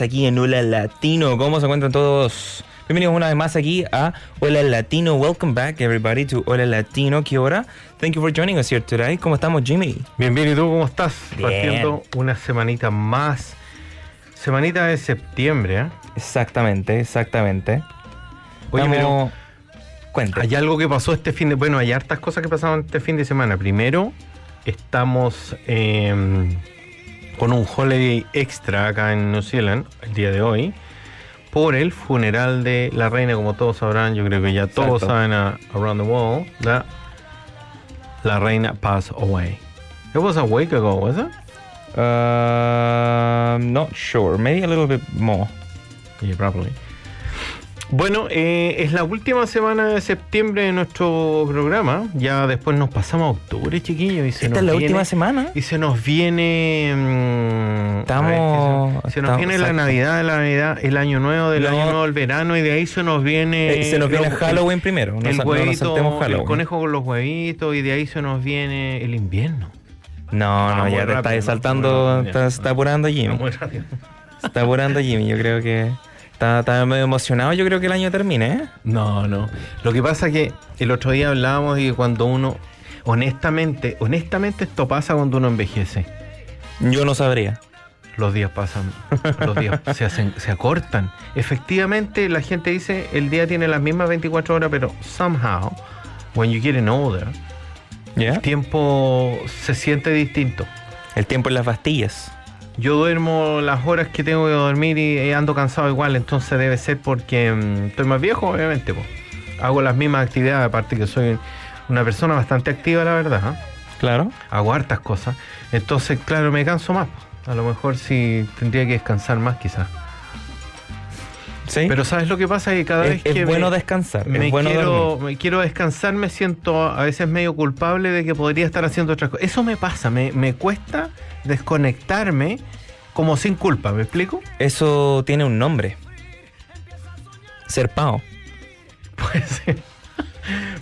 Más aquí en Hola Latino. ¿Cómo se encuentran todos? Bienvenidos una vez más aquí a Hola Latino. Welcome back everybody to Hola Latino. ¿Qué hora? Thank you for joining us here today. ¿Cómo estamos, Jimmy? Bien, bien, ¿y tú cómo estás? Bien. Partiendo una semanita más. Semanita de septiembre, ¿eh? Exactamente, exactamente. Oye, Estamos- Cuenta. Hay algo que pasó este fin de... Bueno, hay hartas cosas que pasaron este fin de semana. Primero, estamos eh, con un holiday extra acá en New Zealand, el día de hoy, por el funeral de la reina, como todos sabrán, yo creo que ya todos saben a- around the world, la, la reina passed away. It was a week ago, was it? Uh, not sure. Maybe a little bit more. Yeah, probably. Bueno, eh, es la última semana de septiembre de nuestro programa. Ya después nos pasamos a octubre, chiquillos. Y se Esta nos es la viene- última semana. Y se nos viene. mm, Estamos- ver, se, se nos estamos- viene la. Navidad, la Navidad, el Año Nuevo, del No. Año Nuevo, el verano, y de ahí se nos viene. Eh, se nos viene Halloween primero. No El, no nos huevito, el conejo con los huevitos, y de ahí se nos viene el invierno. No, Ah, no, muy ya te rápido, estás ¿no? saltando. Rápido, Te ya. está apurando, Jimmy. Muy rápido. Se está apurando Jimmy. Yo creo que está, está medio emocionado. Yo creo que el año termine, ¿eh? No, no. Lo que pasa es que el otro día hablábamos que cuando uno, honestamente, honestamente esto pasa cuando uno envejece. Yo no sabría. Los días pasan, los días se, hacen, se acortan. Efectivamente, la gente dice el día tiene las mismas 24 horas, pero somehow, when you getting older, ¿Ya? el tiempo se siente distinto. El tiempo en las pastillas. Yo duermo las horas que tengo que dormir y ando cansado igual, entonces debe ser porque mm, estoy más viejo, obviamente. Hago las mismas actividades, aparte que soy una persona bastante activa, la verdad. ¿ah? Claro. Hago hartas cosas. Entonces, claro, me canso más. A lo mejor sí tendría que descansar más, quizás. Sí. Pero ¿sabes lo que pasa? Que cada es, vez es que bueno me, descansar. me es bueno quiero, me quiero descansar, me siento a veces medio culpable de que podría estar haciendo otras cosas. Eso me pasa, me, me cuesta desconectarme como sin culpa, ¿me explico? Eso tiene un nombre. Serpao. Pues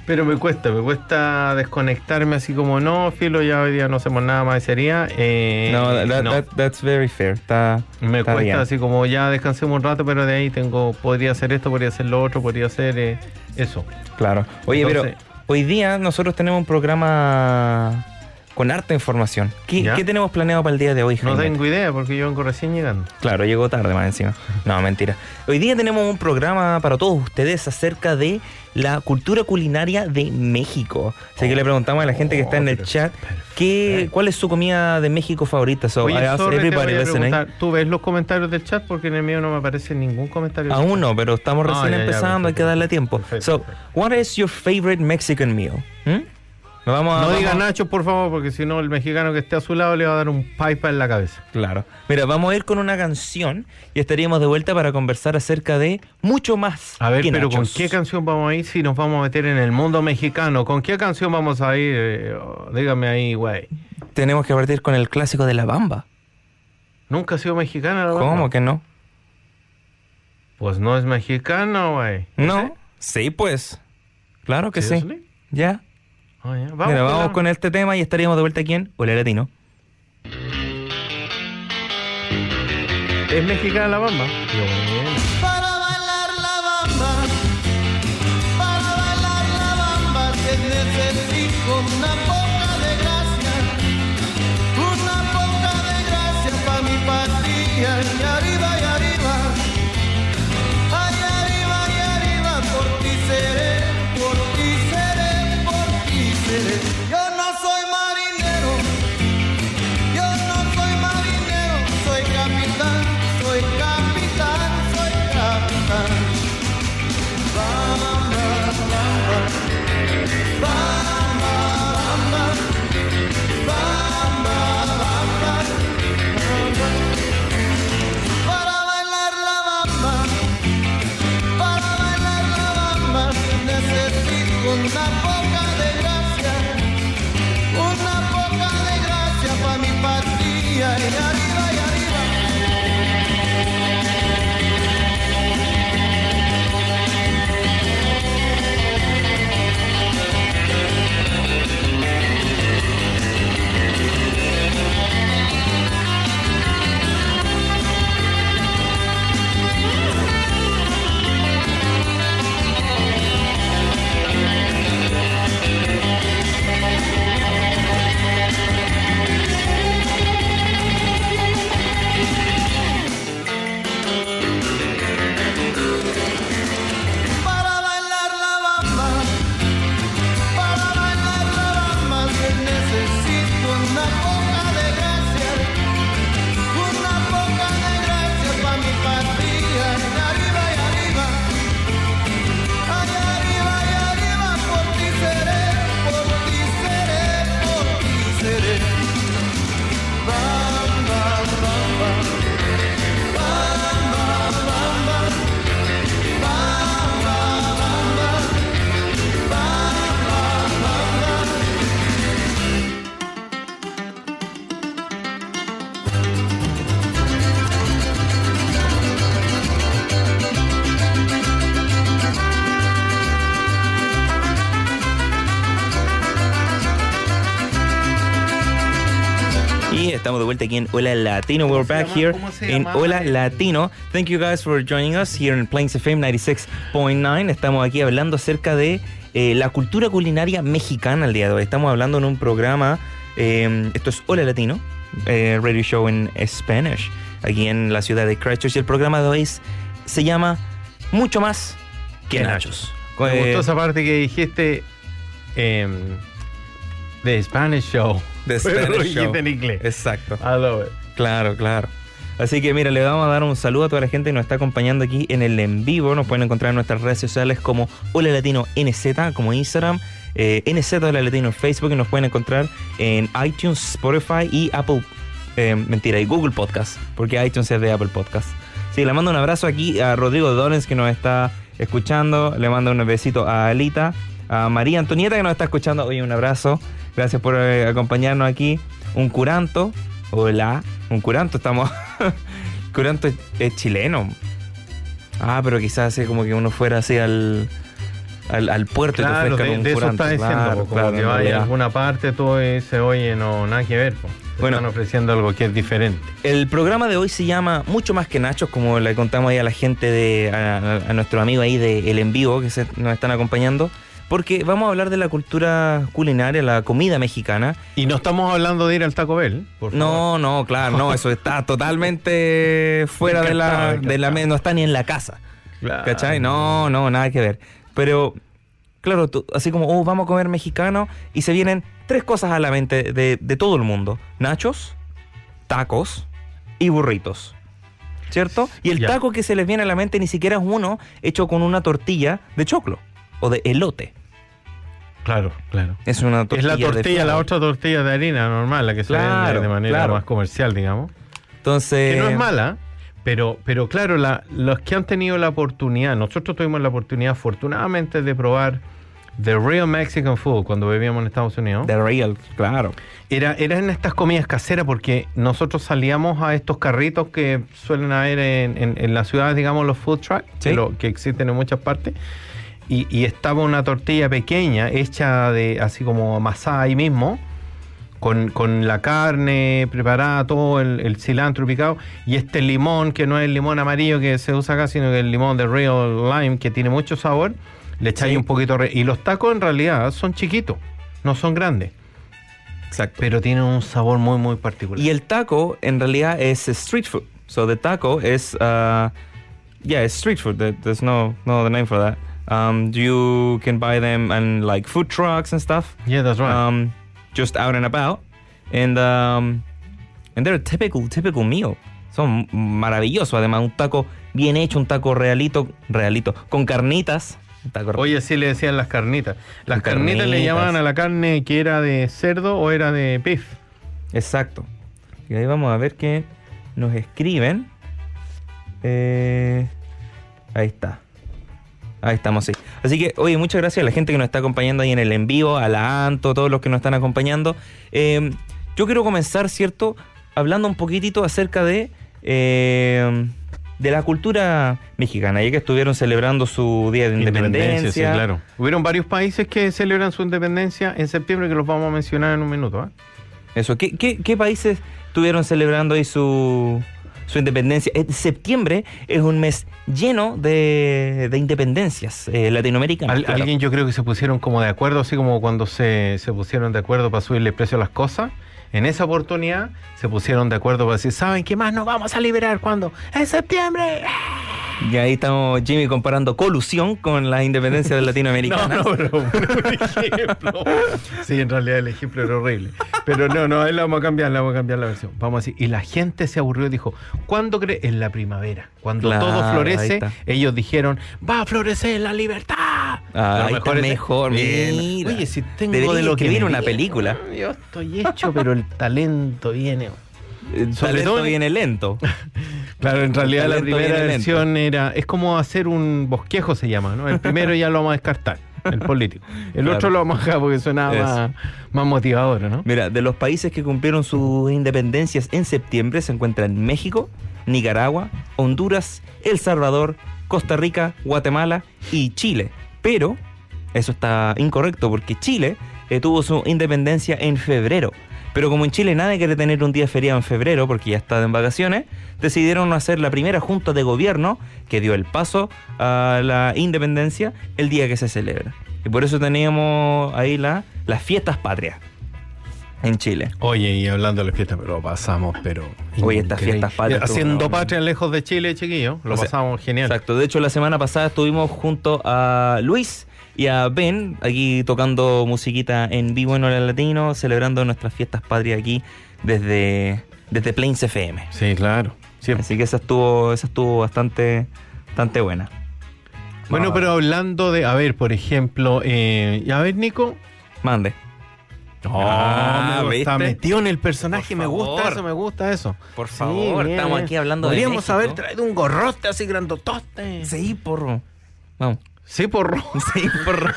Pero me cuesta, me cuesta desconectarme así como no, filo, ya hoy día no hacemos nada más ese día. Eh, no, that- no. that- that's very fair. Está, me está cuesta bien. así como ya descansemos un rato, pero de ahí tengo, podría hacer esto, podría hacer lo otro, podría hacer eh, eso. Claro. Oye, Entonces- pero hoy día nosotros tenemos un programa con harta información. ¿Qué, ¿Ya? qué tenemos planeado para el día de hoy, No Jaime? tengo idea porque yo vengo recién llegando. Claro, llegó tarde más encima. No, mentira. Hoy día tenemos un programa para todos ustedes acerca de la cultura culinaria de México. Así que le preguntamos a la gente que está en el Oh, pero chat qué, perfecto. cuál es su comida de México favorita. So, Oye, ¿Tú ves los comentarios del chat? Porque en el mío no me aparece ningún comentario. Aún no, pero estamos Ah, recién ya, ya, empezando, hay que perfecto, darle tiempo. perfecto, so, perfecto. what is your favorite Mexican meal? ¿Mm? Nos vamos a, No vamos diga a- Nacho, por favor, porque si no el mexicano que esté a su lado le va a dar un pipa en la cabeza. Claro. Mira, vamos a ir con una canción y estaríamos de vuelta para conversar acerca de mucho más. A ver, que pero ¿con qué canción vamos a ir si nos vamos a meter en el mundo mexicano? ¿Con qué canción vamos a ir? Eh, oh, dígame ahí, güey. Tenemos que partir con el clásico de la bamba. ¿Nunca ha sido mexicana la ¿Cómo que no? Pues no es mexicano, güey. No. Sí, pues. Claro que sí. Seriously? Ya. Ah, ya. Vamos Mira, con vamos la- con este tema y estaríamos de vuelta aquí en Hola Latino. ¿Es mexicana la bamba? Bueno. Estamos de vuelta aquí en Hola Latino. We're back llama? here ¿Cómo se in llama? Hola Latino. Thank you guys for joining us here in Plains FM 96.9. Estamos aquí hablando acerca de eh, la cultura culinaria mexicana el día de hoy. Estamos hablando en un programa, eh, esto es Hola Latino, eh, radio show en Spanish, aquí en la ciudad de Christchurch. Y el programa de hoy es- se llama Mucho más que nachos. Me Eh, gustó esa parte que dijiste de Spanish Show. The Spanish show. en inglés. Exacto. I love it. Claro, claro. Así que mira, le vamos a dar un saludo a toda la gente que nos está acompañando aquí en el en vivo. Nos pueden encontrar en nuestras redes sociales como Hola Latino NZ, como Instagram, eh, NZ Hola Latino en Facebook y nos pueden encontrar en iTunes, Spotify y Apple, eh, mentira, y Google Podcast, porque iTunes es de Apple Podcast. Sí, le mando un abrazo aquí a Rodrigo Donens que nos está escuchando. Le mando un besito a Alita, a María Antonieta que nos está escuchando. Oye, un abrazo. Gracias por eh, acompañarnos aquí. Un curanto. Hola. Un curanto, estamos. curanto es, es chileno. Ah, pero quizás así como que uno fuera así al, al, al puerto y te Claro, de, un de eso está diciendo, Claro, como claro, que vaya a alguna parte, todo dice, oye, no, nada que ver. Te Bueno. están ofreciendo algo que es diferente. El programa de hoy se llama Mucho más que Nachos, como le contamos ahí a la gente de a nuestro amigo ahí de El En Vivo que se, nos están acompañando, porque vamos a hablar de la cultura culinaria, la comida mexicana. Y no estamos hablando de ir al Taco Bell, por favor. No, no, claro, no, eso está totalmente fuera de la, de la no está ni en la casa. Claro. ¿Cachai? No, no, nada que ver. Pero, claro, tú- así como, oh, vamos a comer mexicano, y se vienen tres cosas a la mente de, de todo el mundo: nachos, tacos y burritos. ¿Cierto? Y el Ya. taco que se les viene a la mente ni siquiera es uno hecho con una tortilla de choclo o de elote. Claro, claro. Es una Es tortilla. la de tortilla, la otra tortilla de harina normal, la que se Claro, vende de manera claro. más comercial, digamos. Entonces. que no es mala, pero, pero claro, la- los que han tenido la oportunidad, nosotros tuvimos la oportunidad afortunadamente de probar The Real Mexican Food cuando vivíamos en Estados Unidos. The real, claro. Era, en estas comidas caseras porque nosotros salíamos a estos carritos que suelen haber en, en, en las ciudades, digamos, los food trucks, Sí. que, lo- que existen en muchas partes. Y, y estaba una tortilla pequeña, hecha de así como amasada ahí mismo, con, con la carne preparada, todo el, el cilantro picado, y este limón, que no es el limón amarillo que se usa acá, sino que el limón de Real Lime, que tiene mucho sabor, le echáis Sí. un poquito... re- y los tacos en realidad son chiquitos, no son grandes, Exacto. pero tienen un sabor muy, muy particular. Y el taco en realidad es street food. So the taco is uh yeah, it's street food. There- There's no no other name for that. Um you can buy them in like food trucks and stuff. Yeah, that's right. Um just out and about. And um and they're a typical typical meal. Son maravillosos, además un taco bien hecho, un taco realito, realito con carnitas. Oye, sí le decían las carnitas. Las carnitas, le llamaban a la carne que era de cerdo o era de beef. Exacto. Y ahí vamos a ver que nos escriben. Eh, ahí está. Ahí estamos, sí. Así que, oye, muchas gracias a la gente que nos está acompañando ahí en el en vivo, a la Anto, todos los que nos están acompañando. Eh, yo quiero comenzar, ¿cierto? hablando un poquitito acerca de, eh, de la cultura mexicana, ya que estuvieron celebrando su Día de Independencia. sí, claro. Hubieron varios países que celebran su independencia en septiembre que los vamos a mencionar en un minuto. ¿eh? Eso, ¿qué, qué, qué países estuvieron celebrando ahí su, su independencia? Eh, septiembre es un mes lleno de, de independencias eh, latinoamericanas. Alguien yo creo que se pusieron como de acuerdo, así como cuando se, se pusieron de acuerdo para subirle el precio a las cosas. En esa oportunidad se pusieron de acuerdo para decir, ¿saben qué más nos vamos a liberar cuando? ¡En septiembre! Y ahí estamos, Jimmy, comparando colusión con la independencia de latinoamericana. No, no, pero un ejemplo. Sí, en realidad el ejemplo era horrible. Pero no, no, ahí la vamos a cambiar, la vamos a cambiar la versión. Vamos a decir, y la gente se aburrió y dijo, ¿cuándo cree? En la primavera. Cuando Claro, todo florece, está. ellos dijeron, va a florecer la libertad. Ah, ahí está es- mejor, Bien. mira. Oye, si tengo Debería de lo que me una viene. película. Yo estoy hecho, pero el talento viene. El Sobre talento todo- viene lento. Claro, en realidad la primera versión era, es como hacer un bosquejo se llama, ¿no? El primero ya lo vamos a descartar, el político. El Claro. otro lo vamos a dejar porque suena Eso. más, más motivador, ¿no? Mira, de los países que cumplieron sus independencias en septiembre se encuentran México, Nicaragua, Honduras, El Salvador, Costa Rica, Guatemala y Chile. Pero eso está incorrecto porque Chile eh, tuvo su independencia en febrero. Pero como en Chile nadie quiere tener un día feriado en febrero porque ya está en vacaciones, decidieron hacer la primera junta de gobierno que dio el paso a la independencia el día que se celebra. Y por eso teníamos ahí la, las fiestas patrias en Chile. Oye, y hablando de la fiesta, pero lo pasamos, pero... Oye, estas fiestas patrias, Haciendo no, patria lejos de Chile, chiquillo, lo sea, pasamos genial. Exacto. De hecho, la semana pasada estuvimos junto a Luis y a Ben aquí tocando musiquita en vivo en Hora Latino, celebrando nuestras fiestas patrias aquí desde, desde Plains FM. Sí, claro. siempre. Así que esa estuvo, esa estuvo bastante, bastante buena. Bueno, pero hablando de, a ver, por ejemplo, eh, a ver, Nico. Mande. Ah, me metido en el personaje, me gusta eso, me gusta eso. Por favor, estamos aquí hablando de Podríamos haber traído un gorrote así grandotote. Sí, porro. Vamos. Sí, porro. Sí, porro.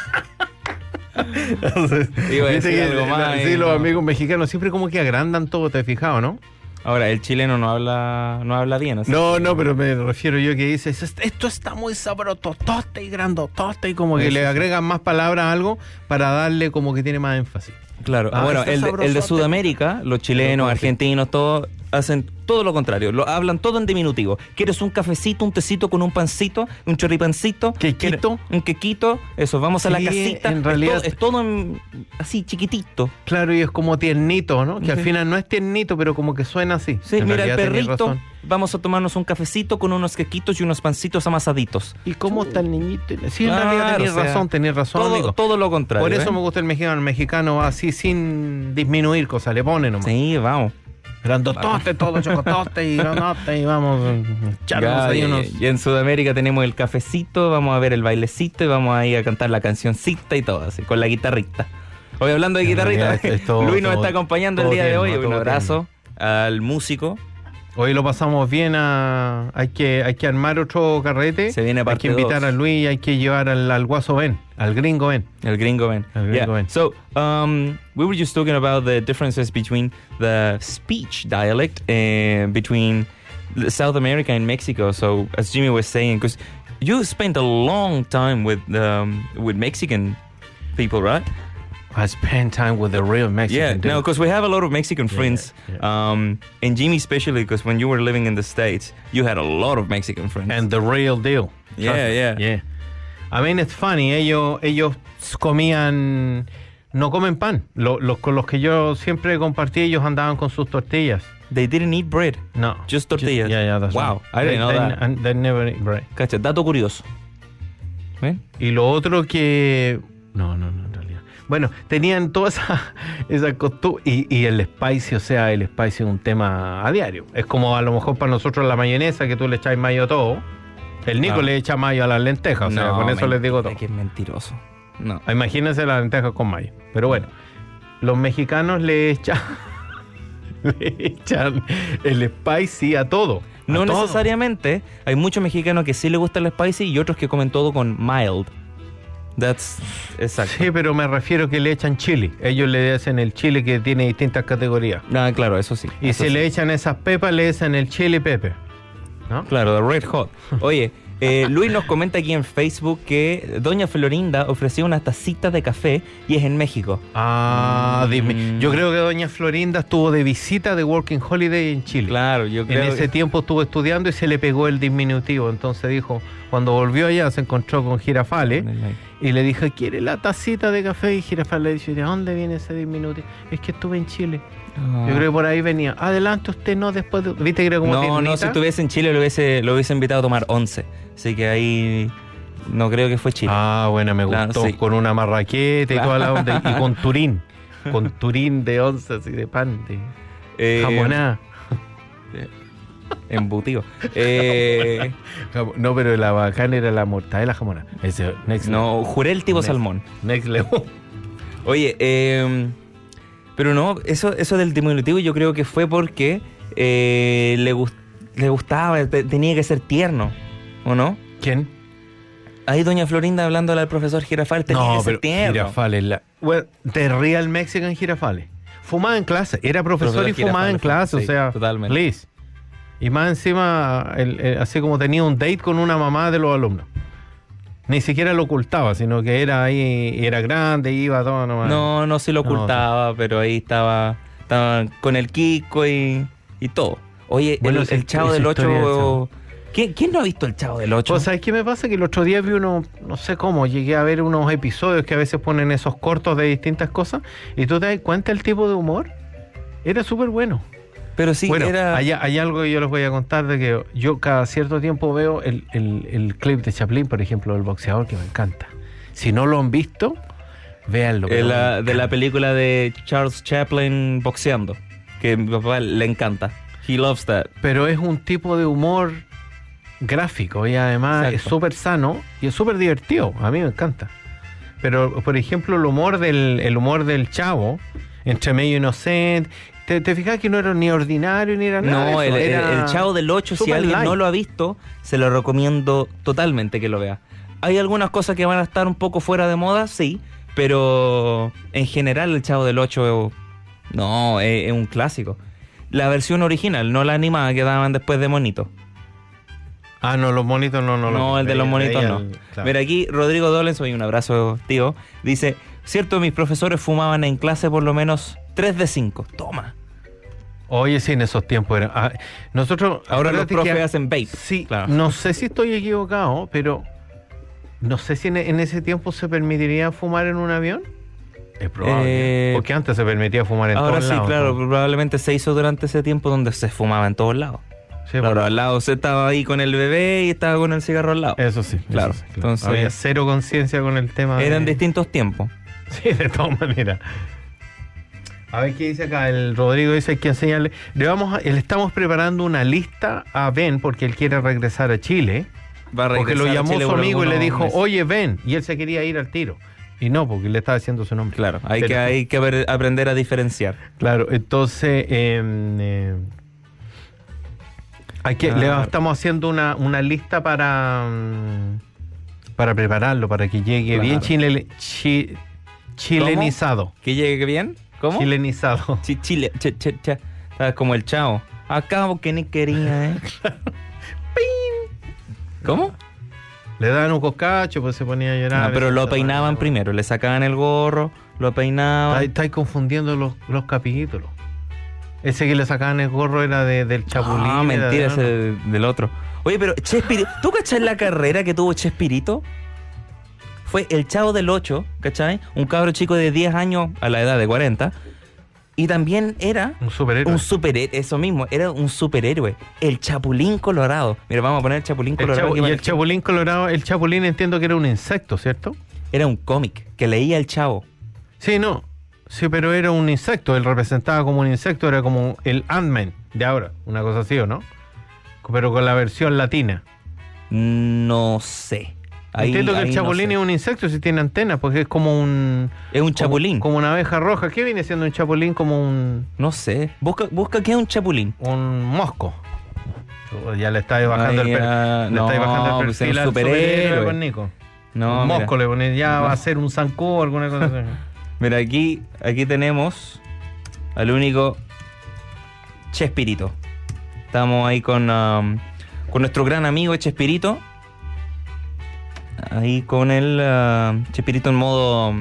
Viste decir que, algo más sí, los no. amigos mexicanos siempre como que agrandan todo, ¿te has fijado, no? Ahora, el chileno no habla, no habla bien. así No, que- no, pero me refiero yo que dices, "Est- esto está muy sabrototote y grandotote y como que Eso le agregan más palabras a algo para darle como que tiene más énfasis. Claro, Ah, bueno, el de, el de. Sudamérica, los chilenos, argentinos, todos hacen todo lo contrario, lo hablan todo en diminutivo. ¿Quieres un cafecito, un tecito con un pancito, un chorripancito? ¿Quequito? ¿Quieres Un quequito, eso, vamos a la casita. en Es realidad- todo- es todo, en- así, chiquitito. Claro, y es como tiernito, ¿no? Que al final no es tiernito, pero como que suena así. Sí, En mira el perrito, vamos a tomarnos un cafecito con unos quequitos y unos pancitos amasaditos. ¿Y cómo está el niñito? Sí, en realidad tenés o sea, razón, tenés razón, Todo, amigo. todo lo contrario. Por eso ¿eh? me gusta el mexicano. El mexicano va así sin disminuir cosas, le pone nomás. Sí, vamos. Grandotote, todo chocotote y grandote y vamos Ya, ahí y- unos... y en Sudamérica tenemos el cafecito, vamos a ver el bailecito y vamos a ir a cantar la cancioncita y todo, así, con la guitarrita. Hoy hablando de guitarrita, realidad es todo- Luis nos todo- está acompañando el día de hoy. Un abrazo al músico. Hoy lo pasamos bien a... Hay que, hay que armar otro carrete. Se viene Hay que invitar dos. a Luis hay que llevar al, al guaso Ben, al gringo Ben. El gringo Ben. El gringo Ben. So, um, we were just talking about the differences between the speech dialect uh, between South America and Mexico. So, as Jimmy was saying, because you spent a long time with um, with Mexican people, right? I spend time with the real Mexican yeah, dude. no, because we have a lot of Mexican friends, yeah. um, and Jimmy especially, because when you were living in the states, you had a lot of Mexican friends. And the real deal. Yeah, me. yeah. Yeah. I mean, it's funny. Ellos, ellos comían, no comen pan. Lo- los con los que yo siempre compartí, ellos andaban con sus tortillas. they didn't eat bread. No. Just tortillas. yeah, yeah, that's Wow, right. I didn't know they, that. and they never eat bread. Cacha, dato curioso. ¿Ven? Y lo otro que... No, no, no. Bueno, tenían toda esa, esa costumbre. Y, y el spicy, o sea, el spicy es un tema a diario. Es como a lo mejor para nosotros la mayonesa, que tú le echas mayo a todo. El Nico Ah. le echa mayo a las lentejas, o sea, con eso les digo todo. que es mentiroso. No. Imagínense las lentejas con mayo. Pero bueno, los mexicanos le echan, le echan el spicy a todo. a No todo. necesariamente. Hay muchos mexicanos que sí les gusta el spicy y otros que comen todo con mild. That's exacto. Sí, pero me refiero que le echan chili. Ellos le hacen el chile que tiene distintas categorías. Ah, claro, eso sí. Y eso si sí. le echan esas pepas, le echan el chili pepe. ¿No? Claro, de Red Hot. Oye, eh, Luis nos comenta aquí en Facebook que Doña Florinda ofreció unas tacitas de café y es en México. Ah, dime. Mm. Yo creo que Doña Florinda estuvo de visita de Working Holiday en Chile. Claro, yo En creo ese que- tiempo estuvo estudiando y se le pegó el diminutivo. Entonces dijo, cuando volvió allá se encontró con Girafale y le dijo, ¿quiere la tacita de café? Y Girafale le dice, ¿de dónde viene ese diminutivo? Es que estuve en Chile. Ah. Yo creo que por ahí venía. Adelante usted, no después de... ¿Viste como No, no, si estuviese en Chile lo hubiese, lo hubiese invitado a tomar 11. Así que ahí no creo que fue Chile. Ah, bueno, me Claro, gustó. sí. Con una marraqueta y toda la onda. Y con turín. Con turín de once, así de pan, de Eh, jamoná. Embutido. Eh, No, pero la bacana era la mortadela jamonada. Ese, next no, juré el tipo Next. salmón. Next level. Oye, eh, pero no, eso, eso del diminutivo yo creo que fue porque eh, le, gus- le gustaba, te- tenía que ser tierno, ¿o no? ¿Quién? Ahí doña Florinda hablando al profesor Girafal, tenía que ser tierno. Girafales. La... Well, The Real Mexican Girafales. Fumaba en clase. Era profesor, Profesor y fumaba en Girafales, clase. sí, o sea, totalmente. please. Y más encima, el- el- así como tenía un date con una mamá de los alumnos. Ni siquiera lo ocultaba, sino que era ahí, y era grande, iba todo nomás. No, no se lo No, ocultaba, pero ahí estaba, estaba con el Kiko y, y todo. Oye, Bueno, el, el Chavo del historia del 8... Chavo. ¿Quién, quién no ha visto el Chavo del 8? Pues, ¿sabes qué me pasa? Que el otro día vi uno, no sé cómo, llegué a ver unos episodios que a veces ponen esos cortos de distintas cosas y tú te das cuenta el tipo de humor. Era súper bueno. Pero sí, bueno, era... hay, hay algo que yo les voy a contar de que yo cada cierto tiempo veo el, el- el clip de Chaplin, por ejemplo, del boxeador, que me encanta. Si no lo han visto, véanlo. de pero la, de la película de Charles Chaplin boxeando, que a mi papá le encanta. He loves that. Pero es un tipo de humor gráfico y además Exacto. es súper sano y es súper divertido. A mí me encanta. Pero, por ejemplo, el humor del, el humor del chavo, entre medio inocente, te, te fijas que no era ni ordinario ni era nada. No, el, eso, el- era el Chavo del 8, si alguien no lo ha visto, se lo recomiendo totalmente que lo vea. Hay algunas cosas que van a estar un poco fuera de moda, sí, pero en general el Chavo del 8 no, es, es un clásico. La versión original, no la animada que daban después de Monito. Ah, no, los monitos no, no. No, el de los monitos no. claro. Mira, aquí Rodrigo Dolens, hoy un abrazo, tío, dice, cierto, mis profesores fumaban en clase por lo menos 3 de 5. Toma. Oye, sí, en esos tiempos era. ah, nosotros. Ahora los profes que- hacen vape. Sí, Claro. no sé si estoy equivocado, pero no sé si en, en ese tiempo se permitiría fumar en un avión. Es probable. Eh, porque antes se permitía fumar en Ahora todos sí, lados, claro, ¿no? probablemente se hizo durante ese tiempo donde se fumaba en todos lados. Sí, claro, bueno, al lado se estaba ahí con el bebé y estaba con el cigarro al lado. Eso sí, eso Claro, sí, entonces- Había cero conciencia con el tema. de- Eran distintos tiempos. Sí, de todas maneras. A ver qué dice acá. El Rodrigo dice hay que enseñarle. Le vamos a- le estamos preparando una lista a Ben porque él quiere regresar a Chile. Va a Porque lo regresar a llamó Chile su amigo y le dijo, meses. oye, ven. Y él se quería ir al tiro. Y no, porque le estaba diciendo su nombre. Claro, hay Pero- que, hay que ver- aprender a diferenciar. Claro, entonces em, eh, hay que, le Claro. estamos haciendo una, una lista para, mm, para prepararlo, para que llegue Claro. bien chile, chi- chilenizado. ¿Que llegue bien? ¿Cómo? Chilenizado. Sí, Chile, che, che, che. Como el chavo. Acabo que ni quería, ¿eh? ¿Cómo? Le daban un coscacho, pues se ponía a llorar. No, pero lo peinaban primero. Le sacaban el gorro, lo peinaban. Estáis confundiendo los, los capítulos. Ese que le sacaban el gorro era de, del chapulín. Ah, mentira, de- ese de- del otro. Oye, pero Chespirito, ¿tú cachás la carrera que tuvo Chespirito? Fue el chavo del 8, ¿cachai? Un cabro chico de 10 años a la edad de 40. Y también era Un superhéroe. un superhéroe, eso mismo, era un superhéroe. El Chapulín Colorado. Mira, vamos a poner el Chapulín El Colorado. aquí y el chapulín colorado, el chapulín entiendo que era un insecto, ¿cierto? Era un cómic que leía el chavo. Sí, no. Sí, pero era un insecto. Él representaba como un insecto, era como el Ant-Man de ahora, una cosa así, ¿o no? Pero con la versión latina. No sé. Ahí- Entiendo que el no chapulín sé. es un insecto si tiene antenas, porque es como un. Es un chapulín. Como, una abeja roja. ¿Qué viene siendo un chapulín? Como un, No sé. Busca, busca qué es un chapulín. un mosco. Ya le estáis bajando Ay, el perfil. ah, le estáis no, bajando el pues perfil al superhéroe, pues, Nico. No, un mira. mosco le pones, ya No. va a ser un zancú alguna cosa así. Mira, aquí, aquí tenemos al único Chespirito. Estamos ahí con, um, con nuestro gran amigo Chespirito. Ahí con el uh, Chespirito en modo.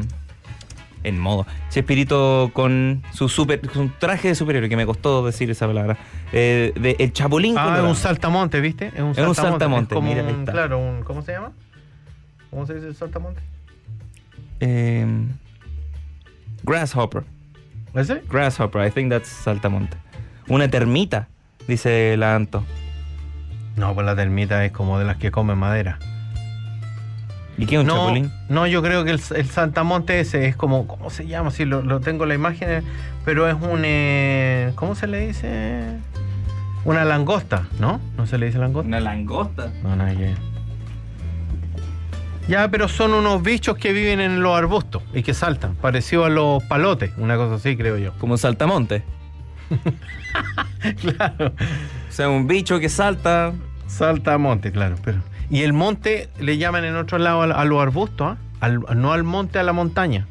En modo. Chespirito con su super, su traje de superhéroe, que me costó decir esa palabra. Eh, de el Chapulín Ah, es un saltamonte, ¿viste? Es un Es un saltamonte, saltamonte. Es ahí un, está. claro, un, ¿cómo se llama? ¿Cómo se dice el saltamonte? Eh, Grasshopper. ¿Ese? Grasshopper, I think that's saltamonte. Una termita, dice la Anto. No, pues la termita es como de las que comen madera. ¿Y qué es un no, chapulín? no, yo creo que el, el saltamonte ese es como, ¿cómo se llama? Sí, lo, lo tengo en la imagen, pero es un, eh, ¿cómo se le dice? Una langosta, ¿no? ¿No se le dice langosta? Una langosta. No, nada que. Ya, pero son unos bichos que viven en los arbustos y que saltan, parecido a los palotes, una cosa así, creo yo. Como un saltamonte. claro. O sea, un bicho que salta. Saltamonte, claro. Pero... Y el monte le llaman en otro lado a, a los arbustos, ¿ah? Al- no al monte, a la montaña.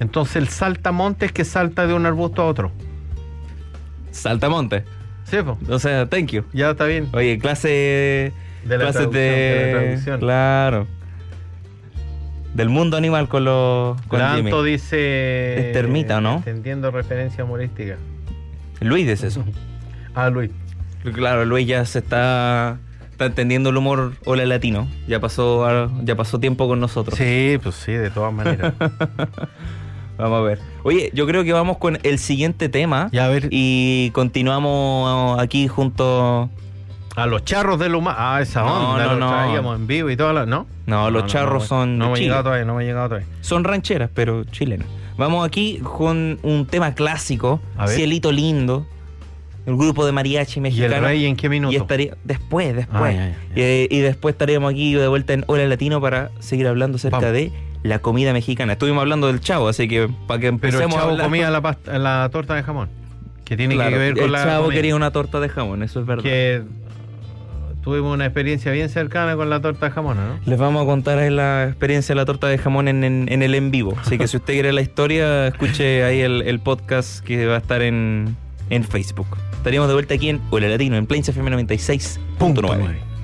Entonces el saltamonte es que salta de un arbusto a otro. Saltamonte. Sí, po. O sea, thank you. Ya está bien. Oye, clase. De la clases traducción, de la traducción. Claro. Del mundo animal con los. Con Jimmy. Tanto dice. Es termita, ¿o no? Entendiendo referencia humorística. Luis es eso. Ah, Luis. Claro, Luis ya se está. Está entendiendo el humor hola latino. Ya pasó, a- ya pasó tiempo con nosotros. Sí, pues sí, de todas maneras. Vamos a ver. Oye, yo creo que vamos con el siguiente tema. Ya, a ver. Y continuamos aquí junto. A los charros del humano. Ah, esa No, onda. no, lo no. traíamos en vivo y todo. lo- ¿No? No, los no, charros no, son. No me he llegado todavía, no me he llegado todavía. Son rancheras, pero chilenas. Vamos aquí con un tema clásico. Cielito Lindo, el grupo de mariachi ¿Y mexicano. el rey en qué minuto? Y estaría después, después. Ah, ya, ya, Y, y después estaríamos aquí de vuelta en Hola Latino para seguir hablando acerca Vamos. de la comida mexicana. Estuvimos hablando del chavo, así que para que Pero el empecemos a chavo hablar- comía la, pasta- la torta de jamón. Que tiene Claro, que ver con el la. chavo comida. quería una torta de jamón, eso es verdad. Que uh, tuvimos una experiencia bien cercana con la torta de jamón, ¿no? Les vamos a contar ahí la experiencia de la torta de jamón en, en- en el en vivo. Así que si usted quiere la historia, escuche ahí el, el podcast que va a estar en, en Facebook. Estaríamos de vuelta aquí en Hola Latino, en Plains FM 96.9.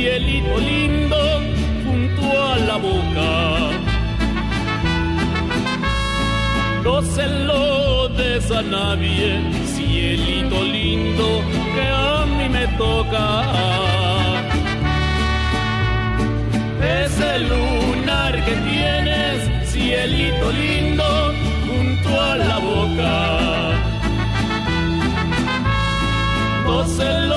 cielito lindo, junto a la boca. No se lo des a nadie, cielito lindo, que a mí me toca. Ese lunar que tienes, cielito lindo, junto a la boca. No se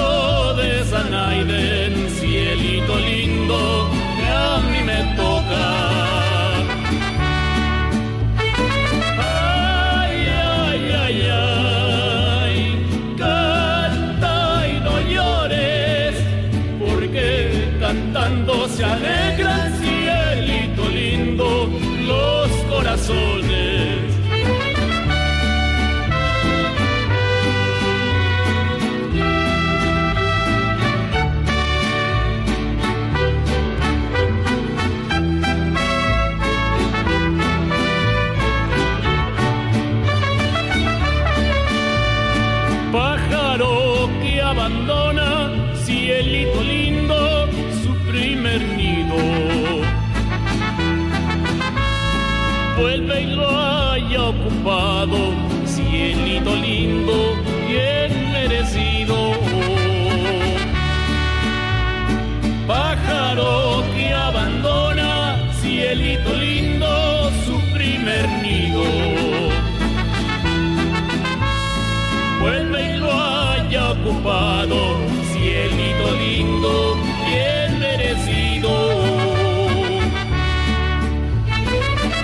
cielito lindo, bien merecido.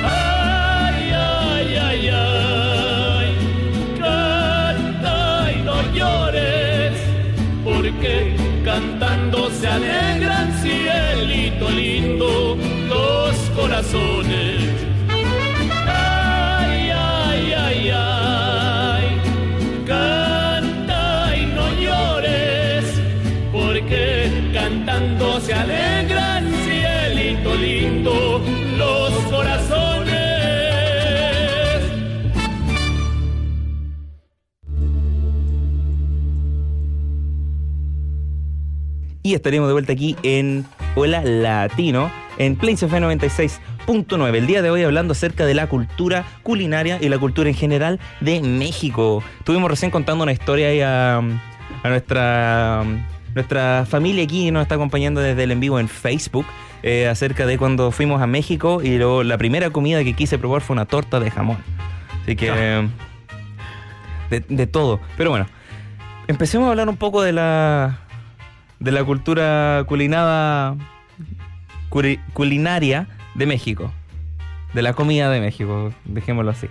Ay, ay, ay, ay, canta y no llores, porque cantando se alegran, Y estaremos de vuelta aquí en Hola Latino, en Plains FM 96.9. El día de hoy hablando acerca de la cultura culinaria y la cultura en general de México. Estuvimos recién contando una historia ahí a, a nuestra, nuestra familia aquí que nos está acompañando desde el en vivo en Facebook. eh, acerca de cuando fuimos a México y luego la primera comida que quise probar fue una torta de jamón. Así que... eh, de, de todo. Pero bueno, empecemos a hablar un poco de la de la cultura culinada curi- culinaria de México. De la comida de México, dejémoslo así.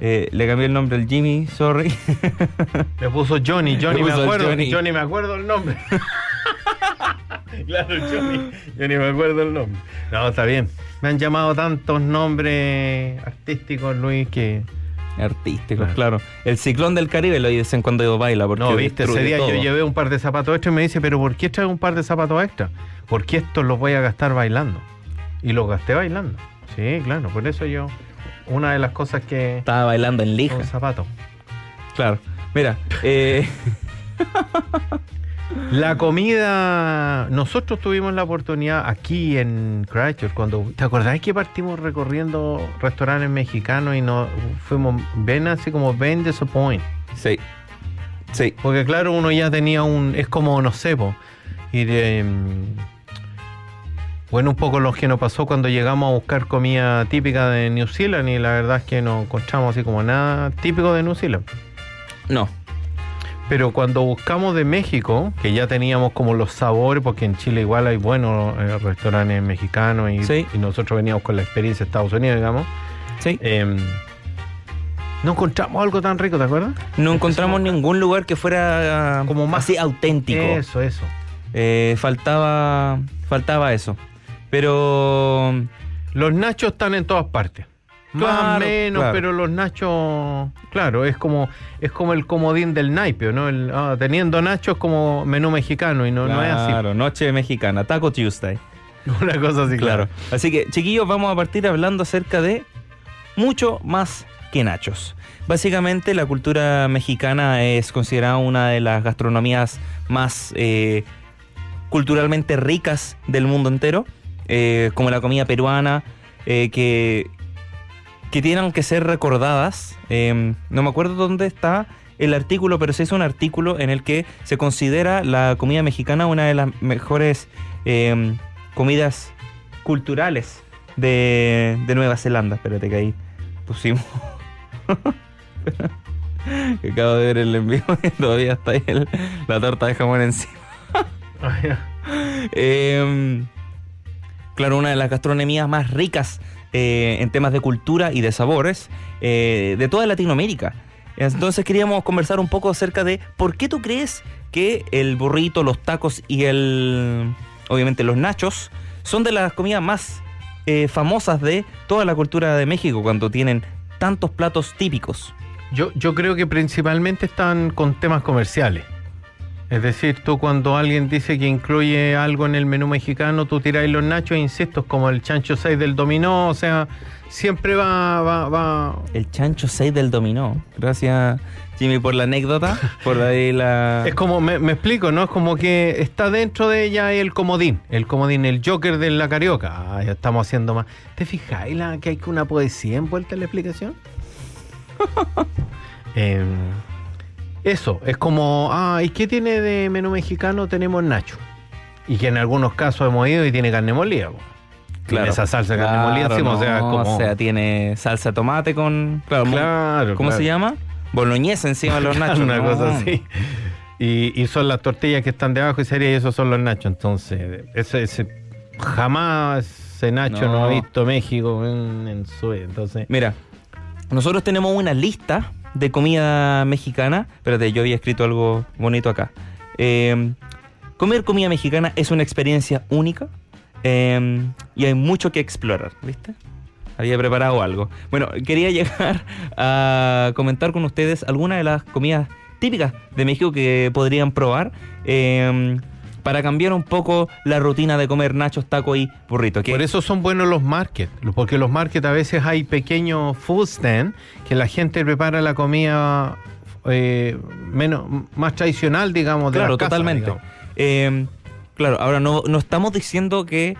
Eh, le cambié el nombre al Jimmy, sorry. Le puso Johnny, Johnny Le me puso acuerdo, Johnny. Johnny. me acuerdo el nombre. claro, Johnny, Johnny me acuerdo el nombre. No, está bien. Me han llamado tantos nombres artísticos, Luis, que... Artísticos, Claro. El ciclón del Caribe lo dicen cuando baila. Porque No, viste, ese día todo. yo llevé un par de zapatos extra y me dice, pero ¿por qué traes un par de zapatos extra? Porque estos los voy a gastar bailando. Y los gasté bailando. Sí, claro, por eso yo... Una de las cosas que... Estaba bailando en lija. Son zapatos. Claro. Mira, eh, La comida, nosotros tuvimos la oportunidad aquí en Christchurch, cuando, ¿te acordás que partimos recorriendo restaurantes mexicanos y nos fuimos, ven así como ven disappoint? sí. Sí. Porque claro, uno ya tenía un, es como, no sé, po, y de, mm, bueno, un poco lo que nos pasó cuando llegamos a buscar comida típica de New Zealand y la verdad es que no encontramos así como nada típico de New Zealand. No. Pero cuando buscamos de México, que ya teníamos como los sabores, porque en Chile igual hay buenos eh, restaurantes mexicanos y, Sí. y nosotros veníamos con la experiencia de Estados Unidos, digamos, Sí. em, no encontramos algo tan rico, ¿te acuerdas? No encontramos ningún lugar que fuera Como más- así auténtico. Eso, eso. Eh, faltaba, faltaba eso. Pero Los nachos están en todas partes. Más Claro, menos, claro. pero los nachos, claro, es como es como el comodín del naipio, ¿no? El, ah, teniendo nachos como menú mexicano y no, no es así. claro, noche mexicana, Taco Tuesday. Una cosa así, claro. Claro. Así que, chiquillos, vamos a partir hablando acerca de mucho más que nachos. Básicamente, la cultura mexicana es considerada una de las gastronomías más eh, culturalmente ricas del mundo entero, eh, como la comida peruana, eh, que, que tienen que ser recordadas. Eh, no me acuerdo dónde está el artículo, pero se hizo un artículo en el que se considera la comida mexicana una de las mejores eh, comidas culturales de, de Nueva Zelanda. Espérate que ahí pusimos. Que Acabo de ver el envío y todavía está ahí el- la torta de jamón encima. Ah. Eh, claro, una de las gastronomías más ricas eh, en temas de cultura y de sabores eh, de toda Latinoamérica. Entonces queríamos conversar un poco acerca de por qué tú crees que el burrito, los tacos y el, obviamente los nachos son de las comidas más eh, famosas de toda la cultura de México cuando tienen tantos platos típicos. Yo, yo creo que principalmente están con temas comerciales. Es decir, tú cuando alguien dice que incluye algo en el menú mexicano, tú tiráis los nachos, e insisto, es como el chancho 6 del dominó, o sea, siempre va, va, va. El chancho 6 del dominó. Gracias, Jimmy, por la anécdota. Por ahí la. Es como, me, me explico, ¿no? Es como que está dentro de ella el comodín, el comodín, el Joker de la carioca. Ah, ya estamos haciendo más. ¿Te fijáis la, que hay una poesía envuelta en la explicación? Em, eso, es como, ah, ¿y qué tiene de menú mexicano? Tenemos nacho. Y que en algunos casos hemos ido y tiene carne molida. po. Tiene esa salsa de carne molida encima, o sea, no, como... o sea, tiene salsa de tomate con. Claro, mo- Claro, ¿Cómo claro. se llama? Boloñesa encima de los nachos. Una No. cosa así. Y, y son las tortillas que están debajo y sería y esos son los nachos. Entonces, ese, ese- jamás ese nacho no, No. ha visto México en, en su Entonces, Mira, nosotros tenemos una lista de comida mexicana. Espérate, yo había escrito algo bonito acá. Eh, comer comida mexicana es una experiencia única eh, y hay mucho que explorar, ¿viste? Había preparado algo. Bueno, quería llegar a comentar con ustedes algunas de las comidas típicas de México que podrían probar eh, para cambiar un poco la rutina de comer nachos, taco y burrito. por eso son buenos los markets. Porque los markets a veces hay pequeños food stand que la gente prepara la comida eh, menos más tradicional, digamos, de Claro, las casas, totalmente. Eh, claro, ahora no, no estamos diciendo que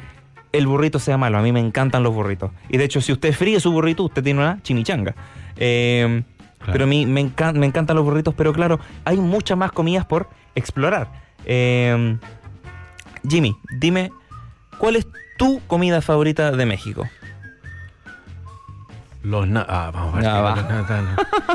el burrito sea malo. A mí me encantan los burritos. Y de hecho, si usted fríe su burrito, usted tiene una chimichanga. Eh, Claro. Pero a mí me, encan- me encantan los burritos, pero claro, hay muchas más comidas por explorar. Eh, Jimmy, dime, ¿cuál es tu comida favorita de México? Los na- ah, vamos a partir Ah,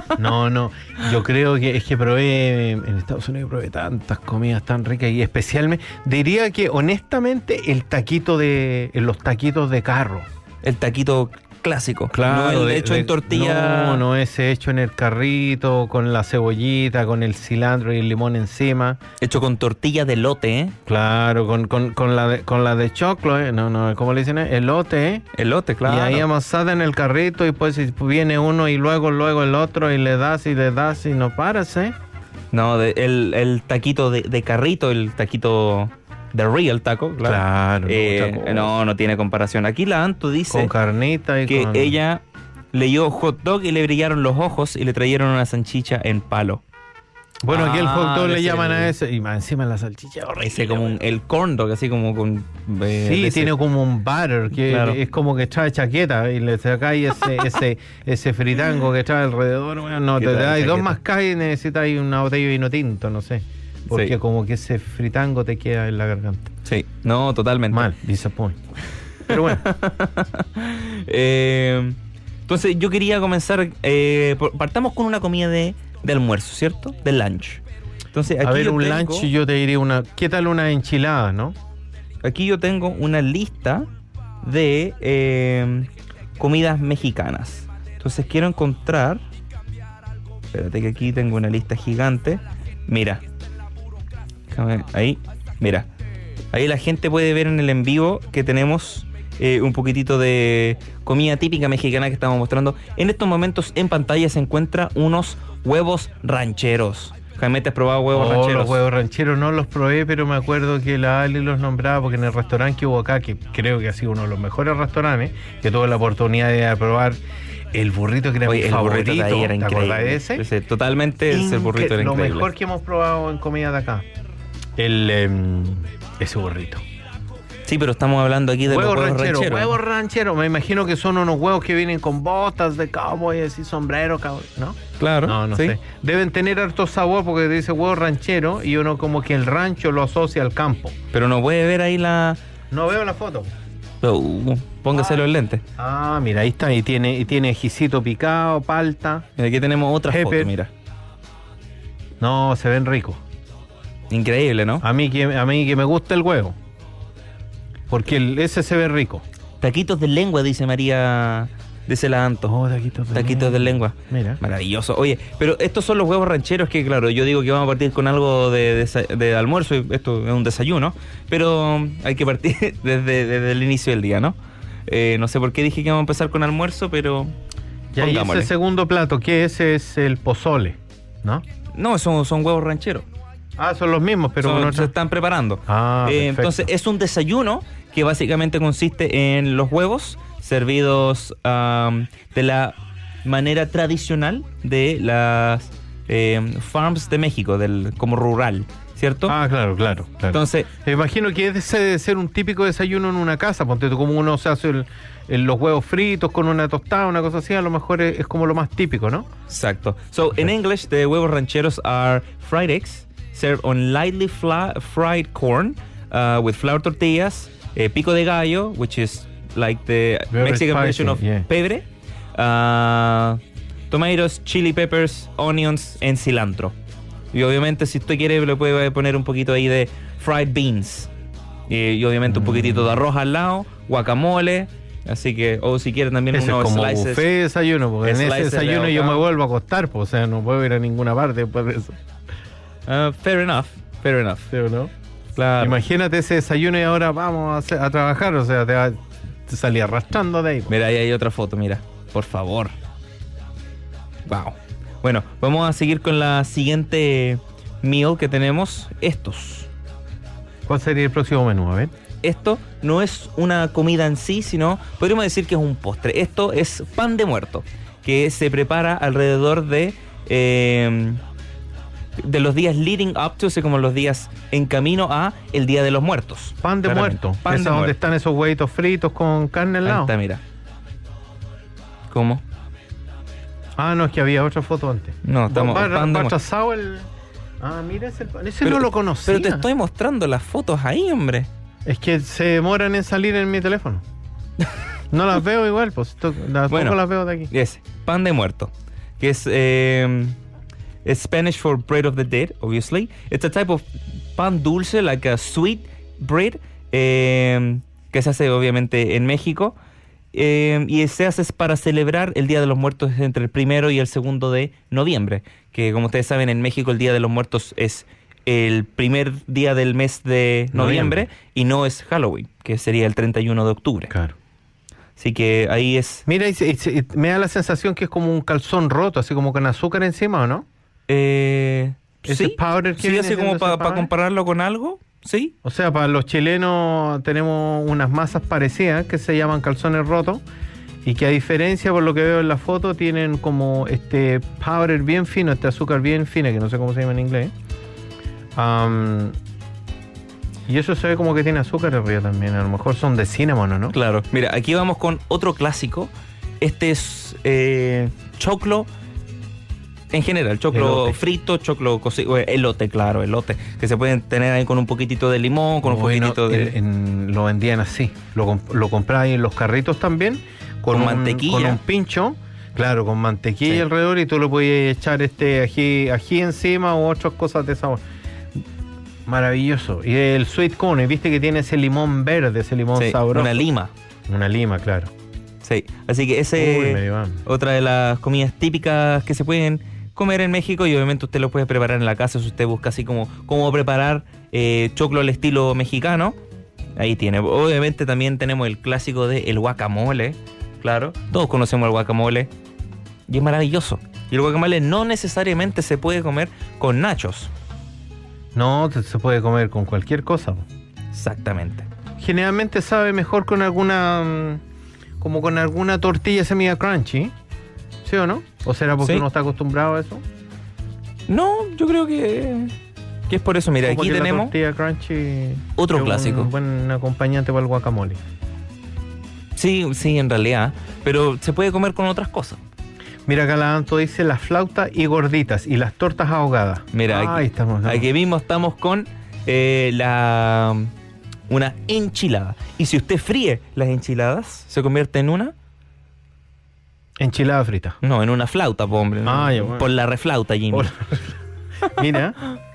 los no, no. Yo creo que es que probé en Estados Unidos probé tantas comidas tan ricas y especialmente diría que honestamente el taquito de los taquitos de carro. El taquito clásico. no el hecho de- en tortilla. No, no ese hecho en el carrito con la cebollita, con el cilantro y el limón encima. Hecho con tortilla de lote, ¿eh? Claro, con, con, con la de, con la de choclo, ¿eh? no, no, ¿cómo le dicen? Elote, ¿eh? Elote, claro. Y ahí amasada en el carrito y pues viene uno y luego luego el otro y le das y le das y no paras, ¿eh? No, de- el, el taquito de, de carrito, el taquito de real taco, claro. Claro, Eh, no, no tiene comparación. Aquí la Anto dice Con carnita y que con... ella leyó hot dog y le brillaron los ojos y le trajeron una salchicha en palo. Bueno, aquí el hot Ah, dog le ese- llaman a ese y más encima la salchicha horrible. Ese como un, el corn dog, así como con... eh, Sí, ese- tiene como un butter que Claro. es como que trae chaqueta y le sacáis ese, ese, ese fritango que trae alrededor. bueno, no, ¿Qué te tal, dais dos más y necesitas una botella de vino tinto, no sé. Porque Sí. como que ese fritango te queda en la garganta. Sí, no, totalmente. Mal, disappoint. Pero bueno, Eh, entonces yo quería comenzar, eh, partamos con una comida de, de almuerzo, ¿cierto? De lunch. Entonces aquí a ver, yo un tengo- lunch yo te diría una... ¿Qué tal una enchilada, no? Aquí yo tengo una lista de eh, comidas mexicanas. Entonces quiero encontrar. Espérate que aquí tengo una lista gigante. Mira. Déjame- Ahí. Mira. Ahí la gente puede ver en el en vivo que tenemos eh, un poquitito de comida típica mexicana que estamos mostrando. En estos momentos en pantalla se encuentra unos huevos rancheros. Jaime, ¿te has probado huevos Oh, rancheros? Los huevos rancheros no los probé, pero me acuerdo que la Ali los nombraba porque en el restaurante que hubo acá, que creo que ha sido uno de los mejores restaurantes, que tuve la oportunidad de probar el burrito que era Oye, mi el favorito. burrito de ahí era ¿Te increíble. de ese? Totalmente ese burrito era Lo increíble. mejor que hemos probado en comida de acá. El, em, ese burrito. Sí, pero estamos hablando aquí de Huevos los huevos rancheros, rancheros. huevos rancheros. Me imagino que son unos huevos que vienen con botas de cowboy, así sombrero, cowboy, ¿no? Claro. No, no sí. sé. Deben tener harto sabor porque dice huevo ranchero y uno como que el rancho lo asocia al campo. Pero no puede ver ahí la. No veo la foto. Uh, póngaselo en lente. Ah, mira, ahí está. Y tiene, y tiene jicito picado, palta. Mira, aquí tenemos otra Jefe. foto, mira. No, se ven ricos. Increíble, ¿no? A mí que, a mí que me gusta el huevo. Porque el- ese se ve rico. Taquitos de lengua, dice María. Dice la Anto. Oh, taquitos de Taquitos de lengua. Mira. Maravilloso. Oye, pero estos son los huevos rancheros que, claro, yo digo que vamos a partir con algo de, almuerzo, y esto es un desayuno, pero hay que partir desde, desde el inicio del día, ¿no? Eh, no sé por qué dije que vamos a empezar con almuerzo, pero Ya, y ese segundo plato, que ese es el pozole, ¿no? No, son, son huevos rancheros. Ah, son los mismos, pero Son- se están preparando. Ah, Eh, entonces es un desayuno que básicamente consiste en los huevos servidos de la manera tradicional de las em, farms de México, del como rural, ¿cierto? Ah, claro, claro, claro. Entonces, Me imagino que ese debe ser un típico desayuno en una casa, ponte tú como uno se hace el- el- los huevos fritos con una tostada, una cosa así, a lo mejor es, es como lo más típico, ¿no? exacto. So in English, the huevos rancheros are fried eggs served on lightly fried corn uh, with flour tortillas, eh, pico de gallo, which is like the Very Mexican version spicy, of yeah. pebre, uh, tomatoes, chili peppers, onions, and cilantro. Y obviamente, si usted quiere, le puede poner un poquito ahí de fried beans. Y, y obviamente un poquitito de arroz al lado, guacamole. Así que, o si quiere también Ese es unos como slices. buffet de desayuno, porque en ese desayuno yo me vuelvo a acostar, pues, o sea, no puedo ir a ninguna parte después de eso. Uh, fair enough, fair enough. ¿Sí o no? Claro. Imagínate ese desayuno y ahora vamos a, hacer- a trabajar, o sea, te, va- te salí arrastrando de ahí. Mira, ahí hay otra foto, mira. Por favor. Wow. Bueno, vamos a seguir con la siguiente meal que tenemos. Estos. ¿Cuál sería el próximo menú? A ver. Esto no es una comida en sí, sino podríamos decir que es un postre. Esto es pan de muerto, que se prepara alrededor de eh, de los días leading up to, o sea, como los días en camino a el Día de los Muertos. Pan de Claramente. muerto. Pan de donde muerto. están esos huevitos fritos con carne al Ahí lado. está, mira. ¿Cómo? Ah, no, es que había otra foto antes. No, estamos- Va, va- pan de va muerto. trazado el... Ah, mira ese pan. Ese no lo conocía. Pero te estoy mostrando las fotos ahí, hombre. Es que se demoran en salir en mi teléfono. No las veo igual, pues. to- Las Bueno. las veo de aquí. Ese, pan de muerto, que es eh, es Spanish for bread of the dead, obviously. It's a type of pan dulce, like a sweet bread, eh, que se hace obviamente en México. eh, y se hace para celebrar el Día de los Muertos entre el primero y el segundo de noviembre. Que como ustedes saben, en México el Día de los Muertos es el primer día del mes de noviembre, Noviembre. y no es Halloween, que sería el 31 de octubre. Claro. Así que ahí es... Mira, me da la sensación que es como un calzón roto, así como con azúcar encima, ¿o no? Eh, ¿Ese sí, powder que sí, así como para compararlo con algo, sí. O sea, para los chilenos tenemos unas masas parecidas que se llaman calzones rotos y que a diferencia, por lo que veo en la foto, tienen como este powder bien fino, este azúcar bien fino, que no sé cómo se llama en inglés. Y eso se ve como que tiene azúcar arriba también. A lo mejor son de cinnamon, ¿o ¿no? Claro. Mira, aquí vamos con otro clásico. Este es eh, choclo en general, choclo Elote. frito, choclo cocido, eh, elote, claro, elote, que se pueden tener ahí con un poquitito de limón, con un poquitito de... en- en- lo vendían así. Lo, comp- lo en los carritos también. Con, Con un, mantequilla. Con un pincho. Claro, con mantequilla Sí. alrededor y tú le podías echar este ají, ají encima u otras cosas de sabor. Maravilloso. Y el sweet corn, y viste que tiene ese limón verde, ese limón Sí, sabroso. una lima. Una lima, claro. Sí, así que ese Uy, otra de las comidas típicas que se pueden comer en México y obviamente usted lo puede preparar en la casa si usted busca así como cómo preparar eh, choclo al estilo mexicano. Ahí tiene. Obviamente también tenemos el clásico de el guacamole, claro. Todos conocemos el guacamole y es maravilloso. Y el guacamole no necesariamente se puede comer con nachos. No, se puede comer con cualquier cosa. Exactamente. Generalmente sabe mejor con alguna. mm, como con alguna tortilla semilla crunchy. ¿Sí o no? ¿O será porque Sí. uno está acostumbrado a eso? No, yo creo que, que es por eso. Mira, aquí tenemos crunchy otro es clásico. Un buen acompañante para el guacamole. Sí, sí, en realidad. Pero se puede comer con otras cosas. Mira, acá la Anto dice las flautas y gorditas y las tortas ahogadas. Mira, aquí, estamos. aquí mismo estamos con eh, la una enchilada. Y si usted fríe las enchiladas, se convierte en una, Enchilada frita. no, en una flauta, po, hombre. Ah, ya, bueno. Por la reflauta, Jimmy. Mira.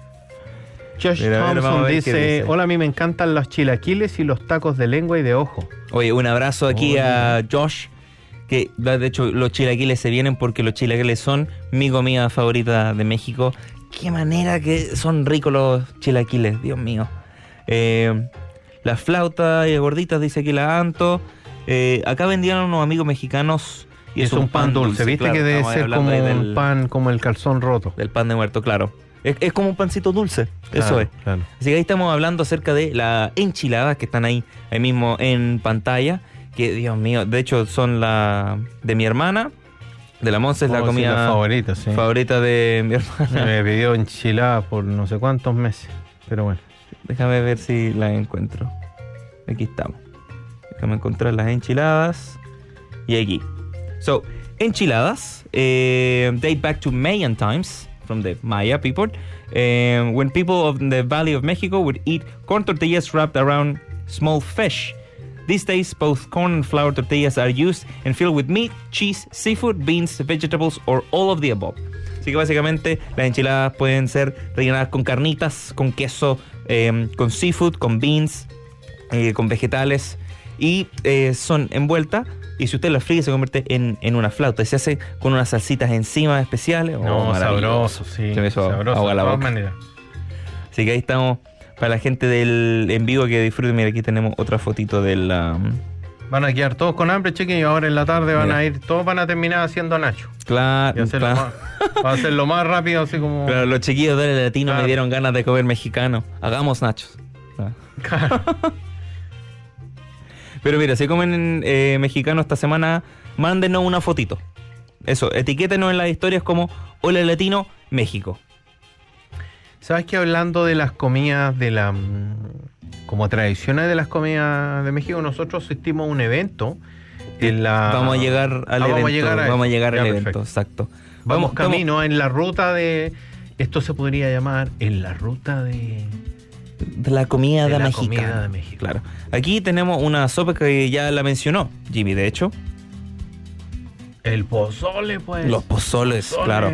Josh Mira, vamos a Thompson ver qué dice, dice. hola, a mí me encantan los chilaquiles y los tacos de lengua y de ojo. Oye, un abrazo aquí a Josh. Que de hecho los chilaquiles se vienen porque los chilaquiles son mi comida favorita de México. Qué manera que son ricos los chilaquiles, Dios mío. Eh, las flautas y gorditas, dice aquí la Anto. Eh, acá vendían unos amigos mexicanos Y es un pan dulce, ¿viste claro, que debe ser como un del- pan como el calzón roto? Del pan de muerto, claro. Es, es como un pancito dulce, eso es. claro. Así que ahí estamos hablando acerca de las enchiladas que están ahí, ahí mismo en pantalla. Que Dios mío, de hecho son la de mi hermana, de la Monse es la Oh, sí, comida la favorita, sí. favorita de mi hermana. Me pidió enchilada por no sé cuántos meses. Pero bueno. Déjame ver si la encuentro. Aquí estamos. Déjame encontrar las enchiladas. Y aquí. So, enchiladas eh, date back to Mayan times from the Maya people, eh, when people of the Valley of Mexico would eat corn tortillas wrapped around small fish. These days, both corn and flour tortillas are used and filled with meat, cheese, seafood, beans, vegetables, or all of the above. Así que básicamente las enchiladas pueden ser rellenadas con carnitas, con queso, eh, con seafood, con beans, eh, con vegetales y son envueltas. Y si usted las fríe, se convierte en, en una flauta. Y se hace con unas salsitas encima especiales. Oh, No, maravilloso. sabroso, sí. Se me hizo sabroso, agua de la todas maneras. Así que ahí estamos. Para la gente del en vivo que disfruten, mira, aquí tenemos otra fotito del. um, Van a quedar todos con hambre, chequen, y ahora en la tarde van Mira. a ir, todos van a terminar haciendo nacho. claro, claro. más, va a hacerlo más rápido, así como. Claro, los chiquillos del latino Claro. me dieron ganas de comer mexicano. Hagamos nachos. Claro. Pero mira, si comen eh, mexicano esta semana, mándenos una fotito. Eso, etiquétenos en las historias como Hola Latino México. ¿Sabes que hablando de las comidas de la. mm, como tradiciones de las comidas de México, nosotros asistimos a un evento en la. Vamos a llegar al Ah, evento. Vamos a llegar, a vamos a llegar al evento, exacto. Vamos, camino en la ruta de. Esto se podría llamar en la ruta de. De la comida de de, la México. comida de México. Claro. Aquí tenemos una sopa que ya la mencionó Jimmy, de hecho. El pozole, pues. Los pozoles, Pozole. claro.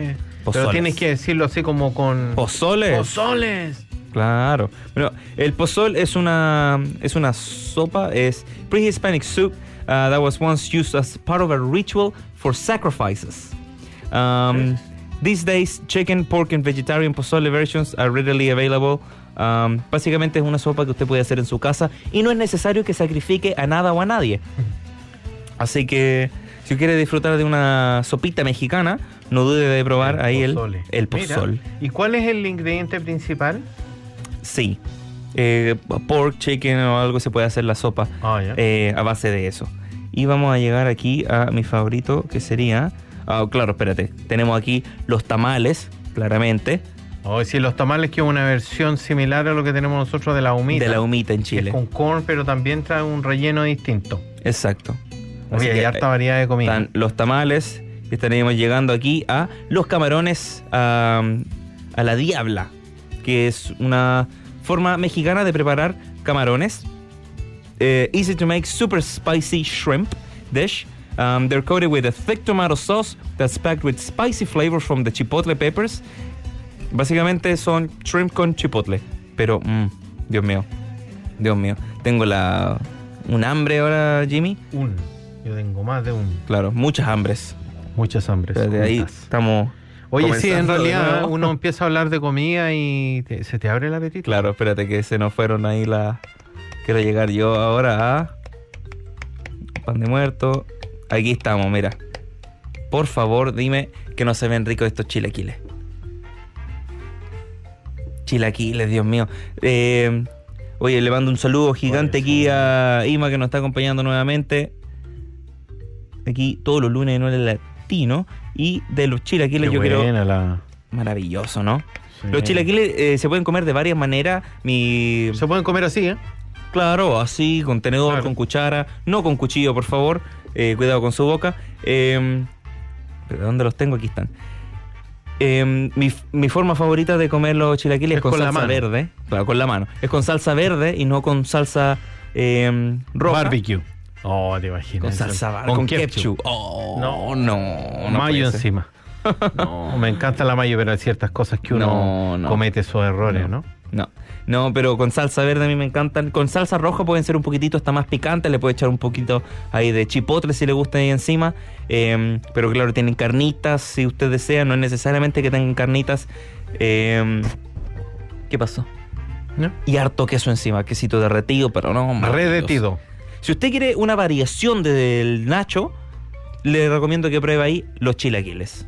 Pero tienes que decirlo así como con. Pozoles. Pozoles. Claro. Bueno, el pozol es una es una sopa, es pre-Hispanic soup uh, that was once used as part of a ritual for sacrifices. Um, these days, chicken, pork, and vegetarian pozole versions are readily available. Um, básicamente es una sopa que usted puede hacer en su casa y no es necesario que sacrifique a nada o a nadie. Así que si quiere disfrutar de una sopita mexicana, no dude de probar ahí el, pozole. el pozol. ¿Y cuál es el ingrediente principal? Sí. Eh, pork, chicken o algo se puede hacer la sopa Ah, eh, a base de eso. Y vamos a llegar aquí a mi favorito, que sería... Ah, claro, espérate. Tenemos aquí los tamales, claramente, O si los tamales que es una versión similar a lo que tenemos nosotros de la humita. de la humita en Chile. Es con corn, pero también trae un relleno distinto. Exacto. Oye, hay harta variedad de comida. Están los tamales y estaríamos llegando aquí a los camarones a, a la diabla, que es una forma mexicana de preparar camarones. Eh, easy to make, super spicy shrimp dish. Um, they're coated with a thick tomato sauce that's packed with spicy flavors from the chipotle peppers. Básicamente son shrimp con chipotle. Pero, mm, Dios mío, Dios mío. Tengo la un hambre ahora, Jimmy. Un. Yo tengo más de un. Claro, muchas hambres. Muchas hambres. Pero de ahí estamos. Oye, sí, en realidad uno empieza a hablar de comida y te- se te abre el apetito. Claro, espérate que se nos fueron ahí las. Quiero llegar yo ahora a. Pan de muerto. Aquí estamos, mira. Por favor, dime que no se ven ricos estos chilaquiles. Chilaquiles, Dios mío. Eh, oye, le mando un saludo gigante Oye, aquí a Ima que nos está acompañando nuevamente. Aquí todos los lunes en el latino. Y de los chilaquiles Qué yo quiero. la. Maravilloso, ¿no? sí. Los chilaquiles eh, se pueden comer de varias maneras. Mi, Se pueden comer así, ¿eh? claro, así, con tenedor, Claro. con cuchara, no con cuchillo, por favor. Eh, cuidado con su boca. Eh, ¿pero ¿Dónde los tengo? Aquí están. Eh, mi, mi forma favorita de comer los chilaquiles es, Es con, salsa verde. Claro, con la mano. Es con salsa verde y no con salsa eh, roja. Barbecue. Oh, te imaginas. Con salsa bar- con, ketchup. Oh, No. no, no. mayo encima. No, me encanta la mayo, pero hay ciertas cosas que uno No, no. comete esos errores, ¿no? No, no, pero con salsa verde a mí me encantan. Con salsa roja pueden ser un poquitito hasta más picante. Le puede echar un poquito ahí de chipotle si le gusta ahí encima. Eh, pero claro, tienen carnitas si usted desea. No es necesariamente que tengan carnitas. Eh, ¿Qué pasó? ¿No? Y harto queso encima, quesito derretido, pero no. Redetido. Si usted quiere una variación del nacho, le recomiendo que pruebe ahí los chilaquiles.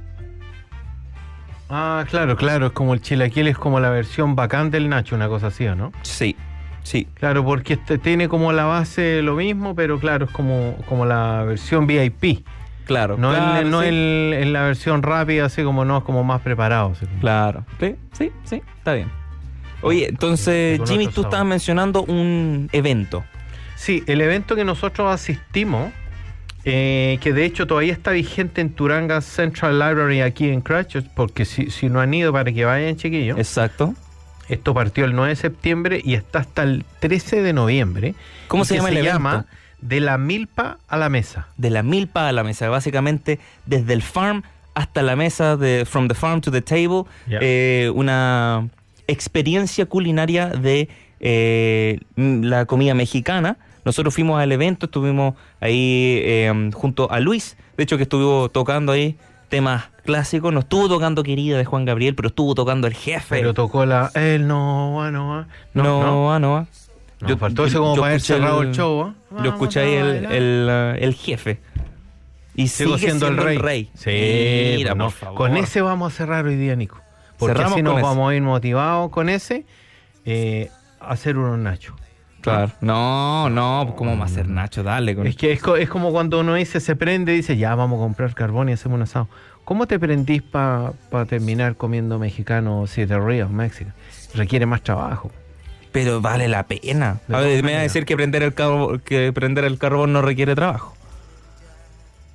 Ah, claro, claro, es como el chilaquil, es como la versión bacán del Nacho, una cosa así, ¿o no? Sí, sí. Claro, porque este tiene como la base lo mismo, pero claro, es como, como la versión VIP. Claro. No, claro, el, no sí. el, en la versión rápida, así como no, es como más preparado. así como- Claro. Sí, sí, sí, está bien. Oye, entonces, Jimmy, tú estabas mencionando un evento. Sí, el evento que nosotros asistimos, eh, que de hecho todavía está vigente en Turanga Central Library aquí en Christchurch, porque si, si no han ido para que vayan, chiquillos. Exacto. Esto partió el 9 de septiembre y está hasta el 13 de noviembre. ¿Cómo se llama el evento? llama De la milpa a la mesa. De la milpa a la mesa, básicamente desde el farm hasta la mesa, de From the Farm to the Table, eh, una experiencia culinaria de eh, la comida mexicana. Nosotros fuimos al evento, estuvimos ahí eh, junto a Luis, de hecho que estuvo tocando ahí temas clásicos, no estuvo tocando Querida de Juan Gabriel, pero estuvo tocando el jefe. Pero tocó la. El no, ah, no, ah. no, no, ah, no. No, faltó ese como para haber escuché cerrado el show, ¿ah? Lo Vamos escuché a ahí el, bailar. el, el jefe. Y Sigo sigue siendo, el rey. Sí, Mira, pues no. por favor. Con ese vamos a cerrar hoy día, Nico. Porque Cerramos así nos ese. vamos a ir motivados con ese eh, a hacer unos nachos. Claro. No, no, ¿cómo va a ser Nacho? Dale. Con... Es que es, co- es como cuando uno dice, se prende y dice, ya vamos a comprar carbón y hacemos un asado. ¿Cómo te prendís para terminar comiendo mexicano Siete Ríos, México? Requiere más trabajo. Pero vale la pena. De A ver, me va a decir que prender el carbón, que prender el carbón no requiere trabajo.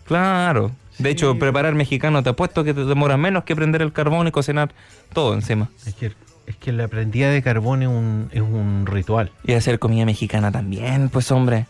Claro. De Sí. hecho, preparar mexicano te apuesto que te demora menos que prender el carbón y cocinar todo encima. Es que, es que la prendida de carbón es un, es un ritual. Y hacer comida mexicana también, pues hombre.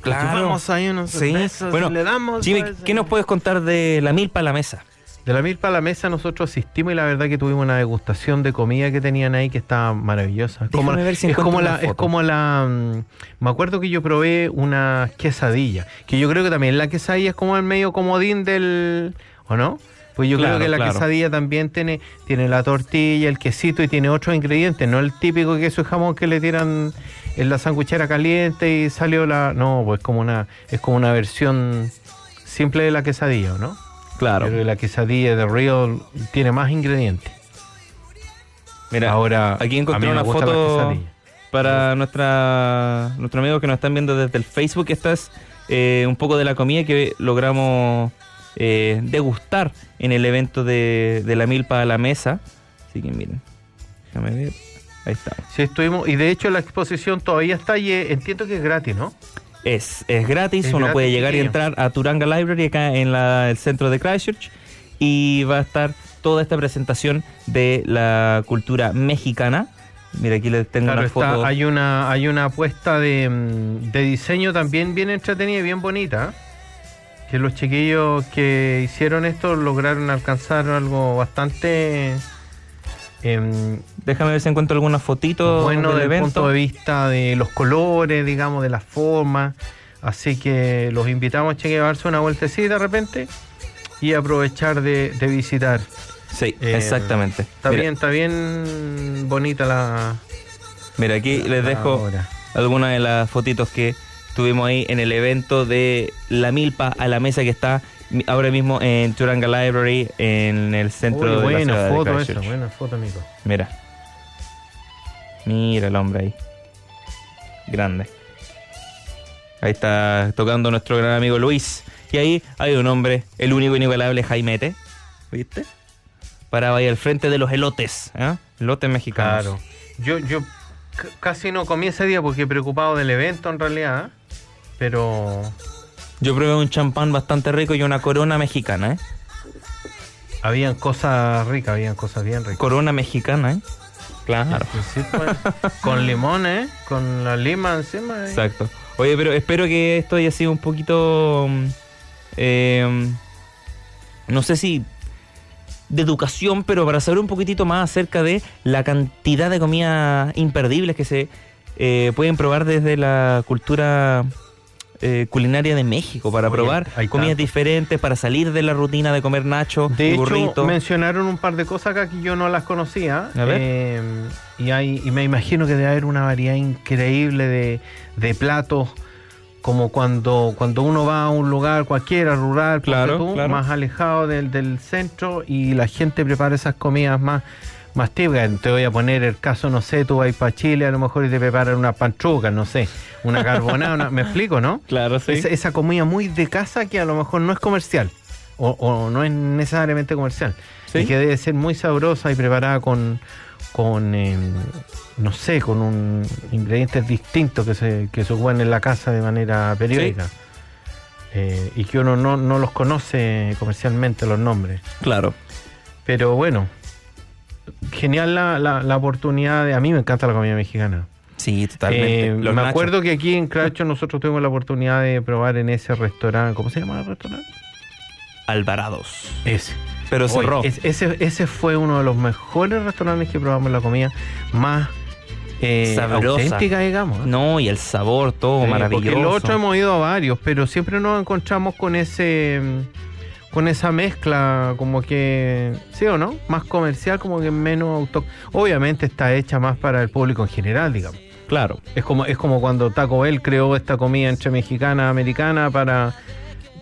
Claro. Vamos ahí unos Sí. cervezas Bueno, le damos. Jimmy, pues, ¿qué nos puedes contar de la milpa a la mesa? De la milpa a la mesa nosotros asistimos y la verdad que tuvimos una degustación de comida que tenían ahí que estaba maravillosa. Es como, Déjame ver si es encuentro como una la, es como la mm, me acuerdo que yo probé una quesadilla, que yo creo que también la quesadilla es como el medio comodín del ¿o no? Pues yo Claro, creo que la claro. quesadilla también tiene, tiene la tortilla, el quesito y tiene otros ingredientes, no el típico queso y jamón que le tiran en la sanguchera caliente y salió la. No, pues como una, es como una versión simple de la quesadilla, ¿o ¿no? Claro. Pero la quesadilla de Real tiene más ingredientes. Mira, Ahora, aquí encontré una foto para nuestra nuestro amigo que nos están viendo desde el Facebook. Esta es eh, un poco de la comida que logramos eh, degustar en el evento de, de la milpa a la mesa. Así que miren, déjame ver. Ahí está. Sí, estuvimos, y de hecho la exposición todavía está y eh, entiendo que es gratis, ¿no? Es, es gratis, Es uno gratis, puede llegar y entrar a Turanga Library acá en la- el centro de Christchurch y va a estar toda esta presentación de la cultura mexicana. Mira, aquí les tengo Claro, una está, foto. hay una hay una apuesta de, mm, de diseño también bien entretenida y bien bonita. Que los chiquillos que hicieron esto lograron alcanzar algo bastante em, Déjame ver si encuentro alguna fotito bueno del desde el punto de vista de los colores, digamos, de las formas. Así que los invitamos a llevarse una vueltecita de repente y aprovechar de, de visitar. Sí, Eh, exactamente. Está mira, bien, está bien bonita la. mira, aquí les dejo algunas de las fotitos que tuvimos ahí en el evento de La Milpa a la Mesa que está ahora mismo en Turanga Library en el centro Uy, de la buena ciudad de foto esa, Christchurch. buena foto, amigo. Mira. Mira el hombre ahí. Grande. Ahí está tocando nuestro gran amigo Luis. Y ahí hay un hombre, el único inigualable Jaimete. ¿Viste? Paraba ahí al frente de los elotes. ¿eh? Elotes mexicanos. Claro. Yo, yo casi no comí ese día porque preocupado del evento en realidad. ¿eh? Pero Yo probé un champán bastante rico y una corona mexicana, ¿eh? habían cosas ricas, habían cosas bien ricas. Corona mexicana, ¿eh? Claro. Sí, pues, con limón, ¿eh? Con la lima encima. ¿eh? Exacto. Oye, pero espero que esto haya sido un poquito. mm, eh, no sé si de educación, pero para saber un poquitito más acerca de la cantidad de comidas imperdibles que se eh, pueden probar desde la cultura eh, culinaria de México, para Oye, probar comidas tanto. diferentes, para salir de la rutina de comer nacho De burrito. mencionaron un par de cosas acá que yo no las conocía. A ver. eh, y, hay, y me imagino que debe haber una variedad increíble de, de platos como cuando, cuando uno va a un lugar cualquiera, rural, Claro, tú, claro. más alejado del, del centro y la gente prepara esas comidas más, más típicas. Te voy a poner el caso, no sé, tú vas para Chile a lo mejor y te preparan una pantruca, no sé, una carbonada, una- me explico, ¿no? Claro, Esa, esa comida muy de casa que a lo mejor no es comercial o, o no es necesariamente comercial Sí. y que debe ser muy sabrosa y preparada con, con eh, no sé, con un ingredientes distintos que se, que se ocupan en la casa de manera periódica. Eh, y que uno no, no los conoce comercialmente los nombres. Claro. Pero bueno, genial la, la, la oportunidad de... A mí me encanta la comida mexicana. Sí, totalmente. Eh, me nachos. acuerdo que aquí en Cracho nosotros tuvimos la oportunidad de probar en ese restaurante. ¿Cómo se llama el restaurante? Alvarados. Ese. Pero cerró. es- ese, ese fue uno de los mejores restaurantes que probamos la comida más eh, auténtica, digamos. No, y el sabor, todo Sí, maravilloso. Porque lo otro hemos ido a varios, pero siempre nos encontramos con ese con esa mezcla como que, ¿sí o no? Más comercial, como que menos auto. Obviamente está hecha más para el público en general, digamos. Claro. Es como, es como cuando Taco Bell creó esta comida entre mexicana y americana para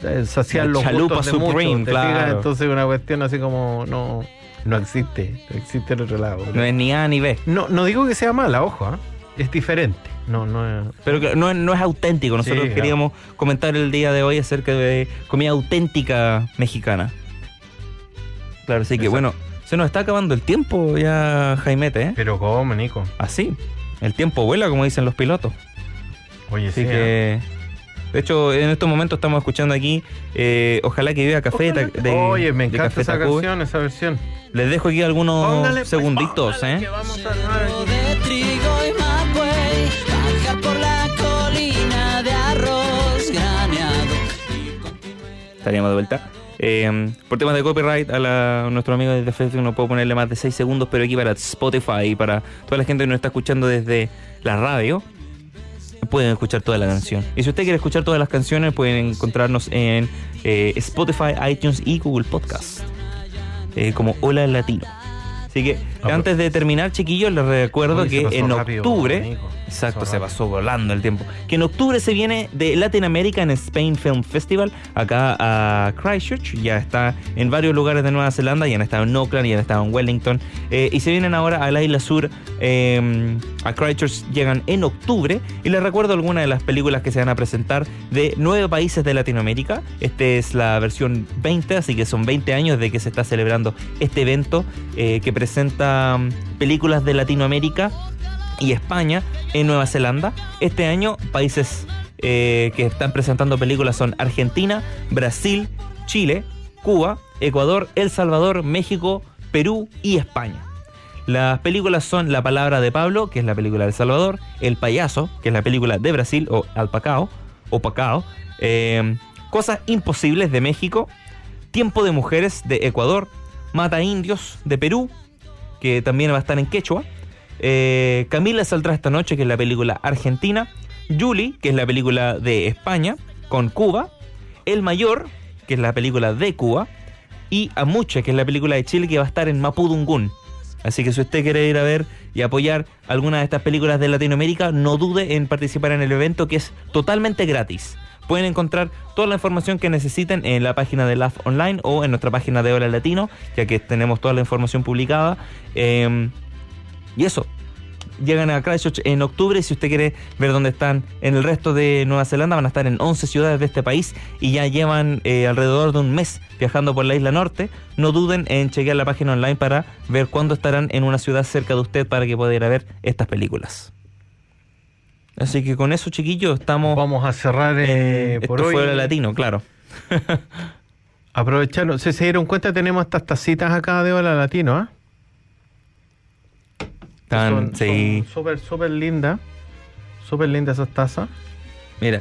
eh, saciar La los chalupa gustos de muchos, supreme, claro. Entonces una cuestión así como no, no existe, no existe en otro lado. No es ni A ni B. No, no digo que sea mala, ojo, ¿ah? es diferente. No, no es... Pero no, es- no es auténtico. Nosotros Sí, claro. queríamos comentar el día de hoy acerca de comida auténtica mexicana. Claro, así que Exacto. bueno, se nos está acabando el tiempo ya, Jaimete, ¿eh? Pero cómo, Nico. Así. El tiempo vuela, como dicen los pilotos. Oye, Así sí, que. De hecho, en estos momentos estamos escuchando aquí eh, Ojalá que viva Café Ojalá- de, Oye, me encanta esa canción, esa versión. Les dejo aquí algunos Póngale, pues, segunditos, póngale, ¿eh? que vamos a armar aquí. Estaríamos de vuelta. Eh, por temas de copyright, a, la- a nuestro amigo desde Facebook no puedo ponerle más de 6 segundos, pero aquí para Spotify y para toda la gente que nos está escuchando desde la radio, pueden escuchar toda la canción. Y si usted quiere escuchar todas las canciones, pueden encontrarnos en eh, Spotify, iTunes y Google Podcast. eh, como Hola Latino. Así que Ah, antes de terminar, chiquillos, les recuerdo que en octubre, amigo. Exacto, se pasó volando el tiempo, que en octubre se viene de Latin American Spain Film Festival acá a Christchurch, ya está en varios lugares de Nueva Zelanda, ya han estado en Auckland, ya han estado en Wellington, eh, y se vienen ahora a la isla sur, eh, a Christchurch llegan en octubre, y les recuerdo algunas de las películas que se van a presentar de nueve países de Latinoamérica, esta es la versión 20, así que son 20 años de que se está celebrando este evento eh, que presenta mm, películas de Latinoamérica y España en Nueva Zelanda. Este año, países eh, que están presentando películas son Argentina, Brasil, Chile, Cuba, Ecuador, El Salvador, México, Perú y España. Las películas son La Palabra de Pablo, que es la película de Salvador, El Payaso, que es la película de Brasil, o Alpacao, o Pacao, eh, Cosas Imposibles de México, Tiempo de Mujeres de Ecuador, Mata Indios de Perú, que también va a estar en Quechua, eh, Camila saldrá esta noche, que es la película argentina, Julie, que es la película de España, con Cuba, El Mayor, que es la película de Cuba, y Amuche, que es la película de Chile, que va a estar en Mapudungún. Así que si usted quiere ir a ver y apoyar alguna de estas películas de Latinoamérica, no dude en participar en el evento que es totalmente gratis. Pueden encontrar toda la información que necesiten en la página de LAF Online o en nuestra página de Hola Latino, ya que tenemos toda la información publicada. Eh, y eso, llegan a Christchurch en octubre. Si usted quiere ver dónde están en el resto de Nueva Zelanda, van a estar en 11 ciudades de este país y ya llevan eh, alrededor de un mes viajando por la isla norte. No duden en chequear la página online para ver cuándo estarán en una ciudad cerca de usted para que pueda ir a ver estas películas. Así que con eso, chiquillos, estamos. Vamos a cerrar eh, Esto por hoy. fue Hola latino, claro. Aprovechando, si se dieron cuenta, tenemos estas tacitas acá de Hola Latino, ¿ah? Tan- Son- sí. súper, súper lindas. Súper lindas esas tazas. Mira,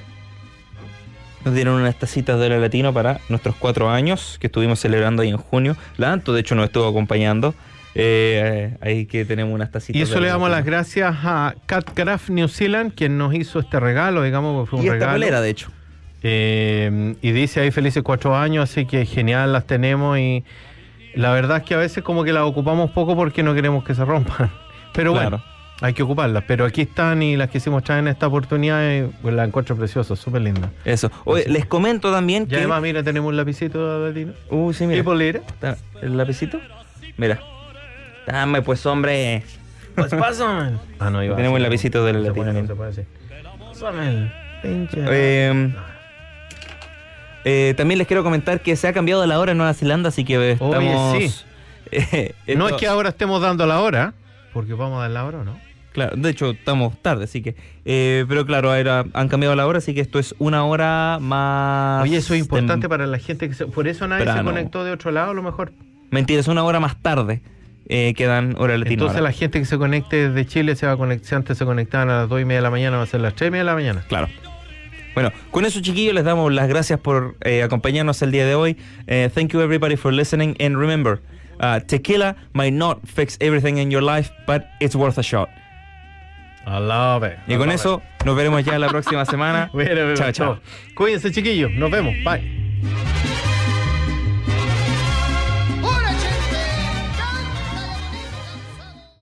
nos dieron unas tacitas de Hola Latino para nuestros cuatro años que estuvimos celebrando ahí en junio. La Anto, de hecho, nos estuvo acompañando. Eh, ahí que tenemos unas tacitas. Y eso le damos las gracias a Catcraft New Zealand, quien nos hizo este regalo, digamos, fue un Y esta regalo. polera, de hecho. Eh, y dice ahí felices cuatro años, así que genial las tenemos y la verdad es que a veces como que las ocupamos poco porque no queremos que se rompan. Pero Claro. bueno, Hay que ocuparlas, pero aquí están y las quisimos traer en esta oportunidad y pues, la encuentro preciosa, súper linda. Eso. Oye, les comento también Y que. además, mira, tenemos un lapicito de Latino. Uh, sí, mira. ¿Y bolera? Está- ¿El lapicito? Mira. Dame, pues, hombre. Pues pásame. Ah, no, iba a Tenemos el lapicito del se latino, puede, no bien. se puede decir. Pásame el pinche. Eh, eh, también les quiero comentar que se ha cambiado la hora en Nueva Zelanda, así que Oye, estamos. sí. eh, no es que ahora estemos dando la hora, porque vamos a dar la hora, ¿no? Claro, de hecho estamos tarde, así que. eh, pero claro, era- han cambiado la hora, así que esto es una hora más. Oye, eso es importante para la gente que se, por eso nadie se conectó de otro lado, a lo mejor. Mentira, es una hora más tarde eh, que dan hora latina. Entonces ahora. la gente que se conecte desde Chile se va a conectar, si antes se conectaban a las 2 y media de la mañana, va a ser las 3 y media de la mañana. Claro. Bueno, con eso chiquillos les damos las gracias por eh, acompañarnos el día de hoy. Eh, thank you everybody for listening and remember, uh, tequila might not fix everything in your life, but it's worth a shot. I love it. Y con eso nos veremos ya la próxima semana. Bueno, chao, chao. Cuídense, chiquillos. Nos vemos. Bye.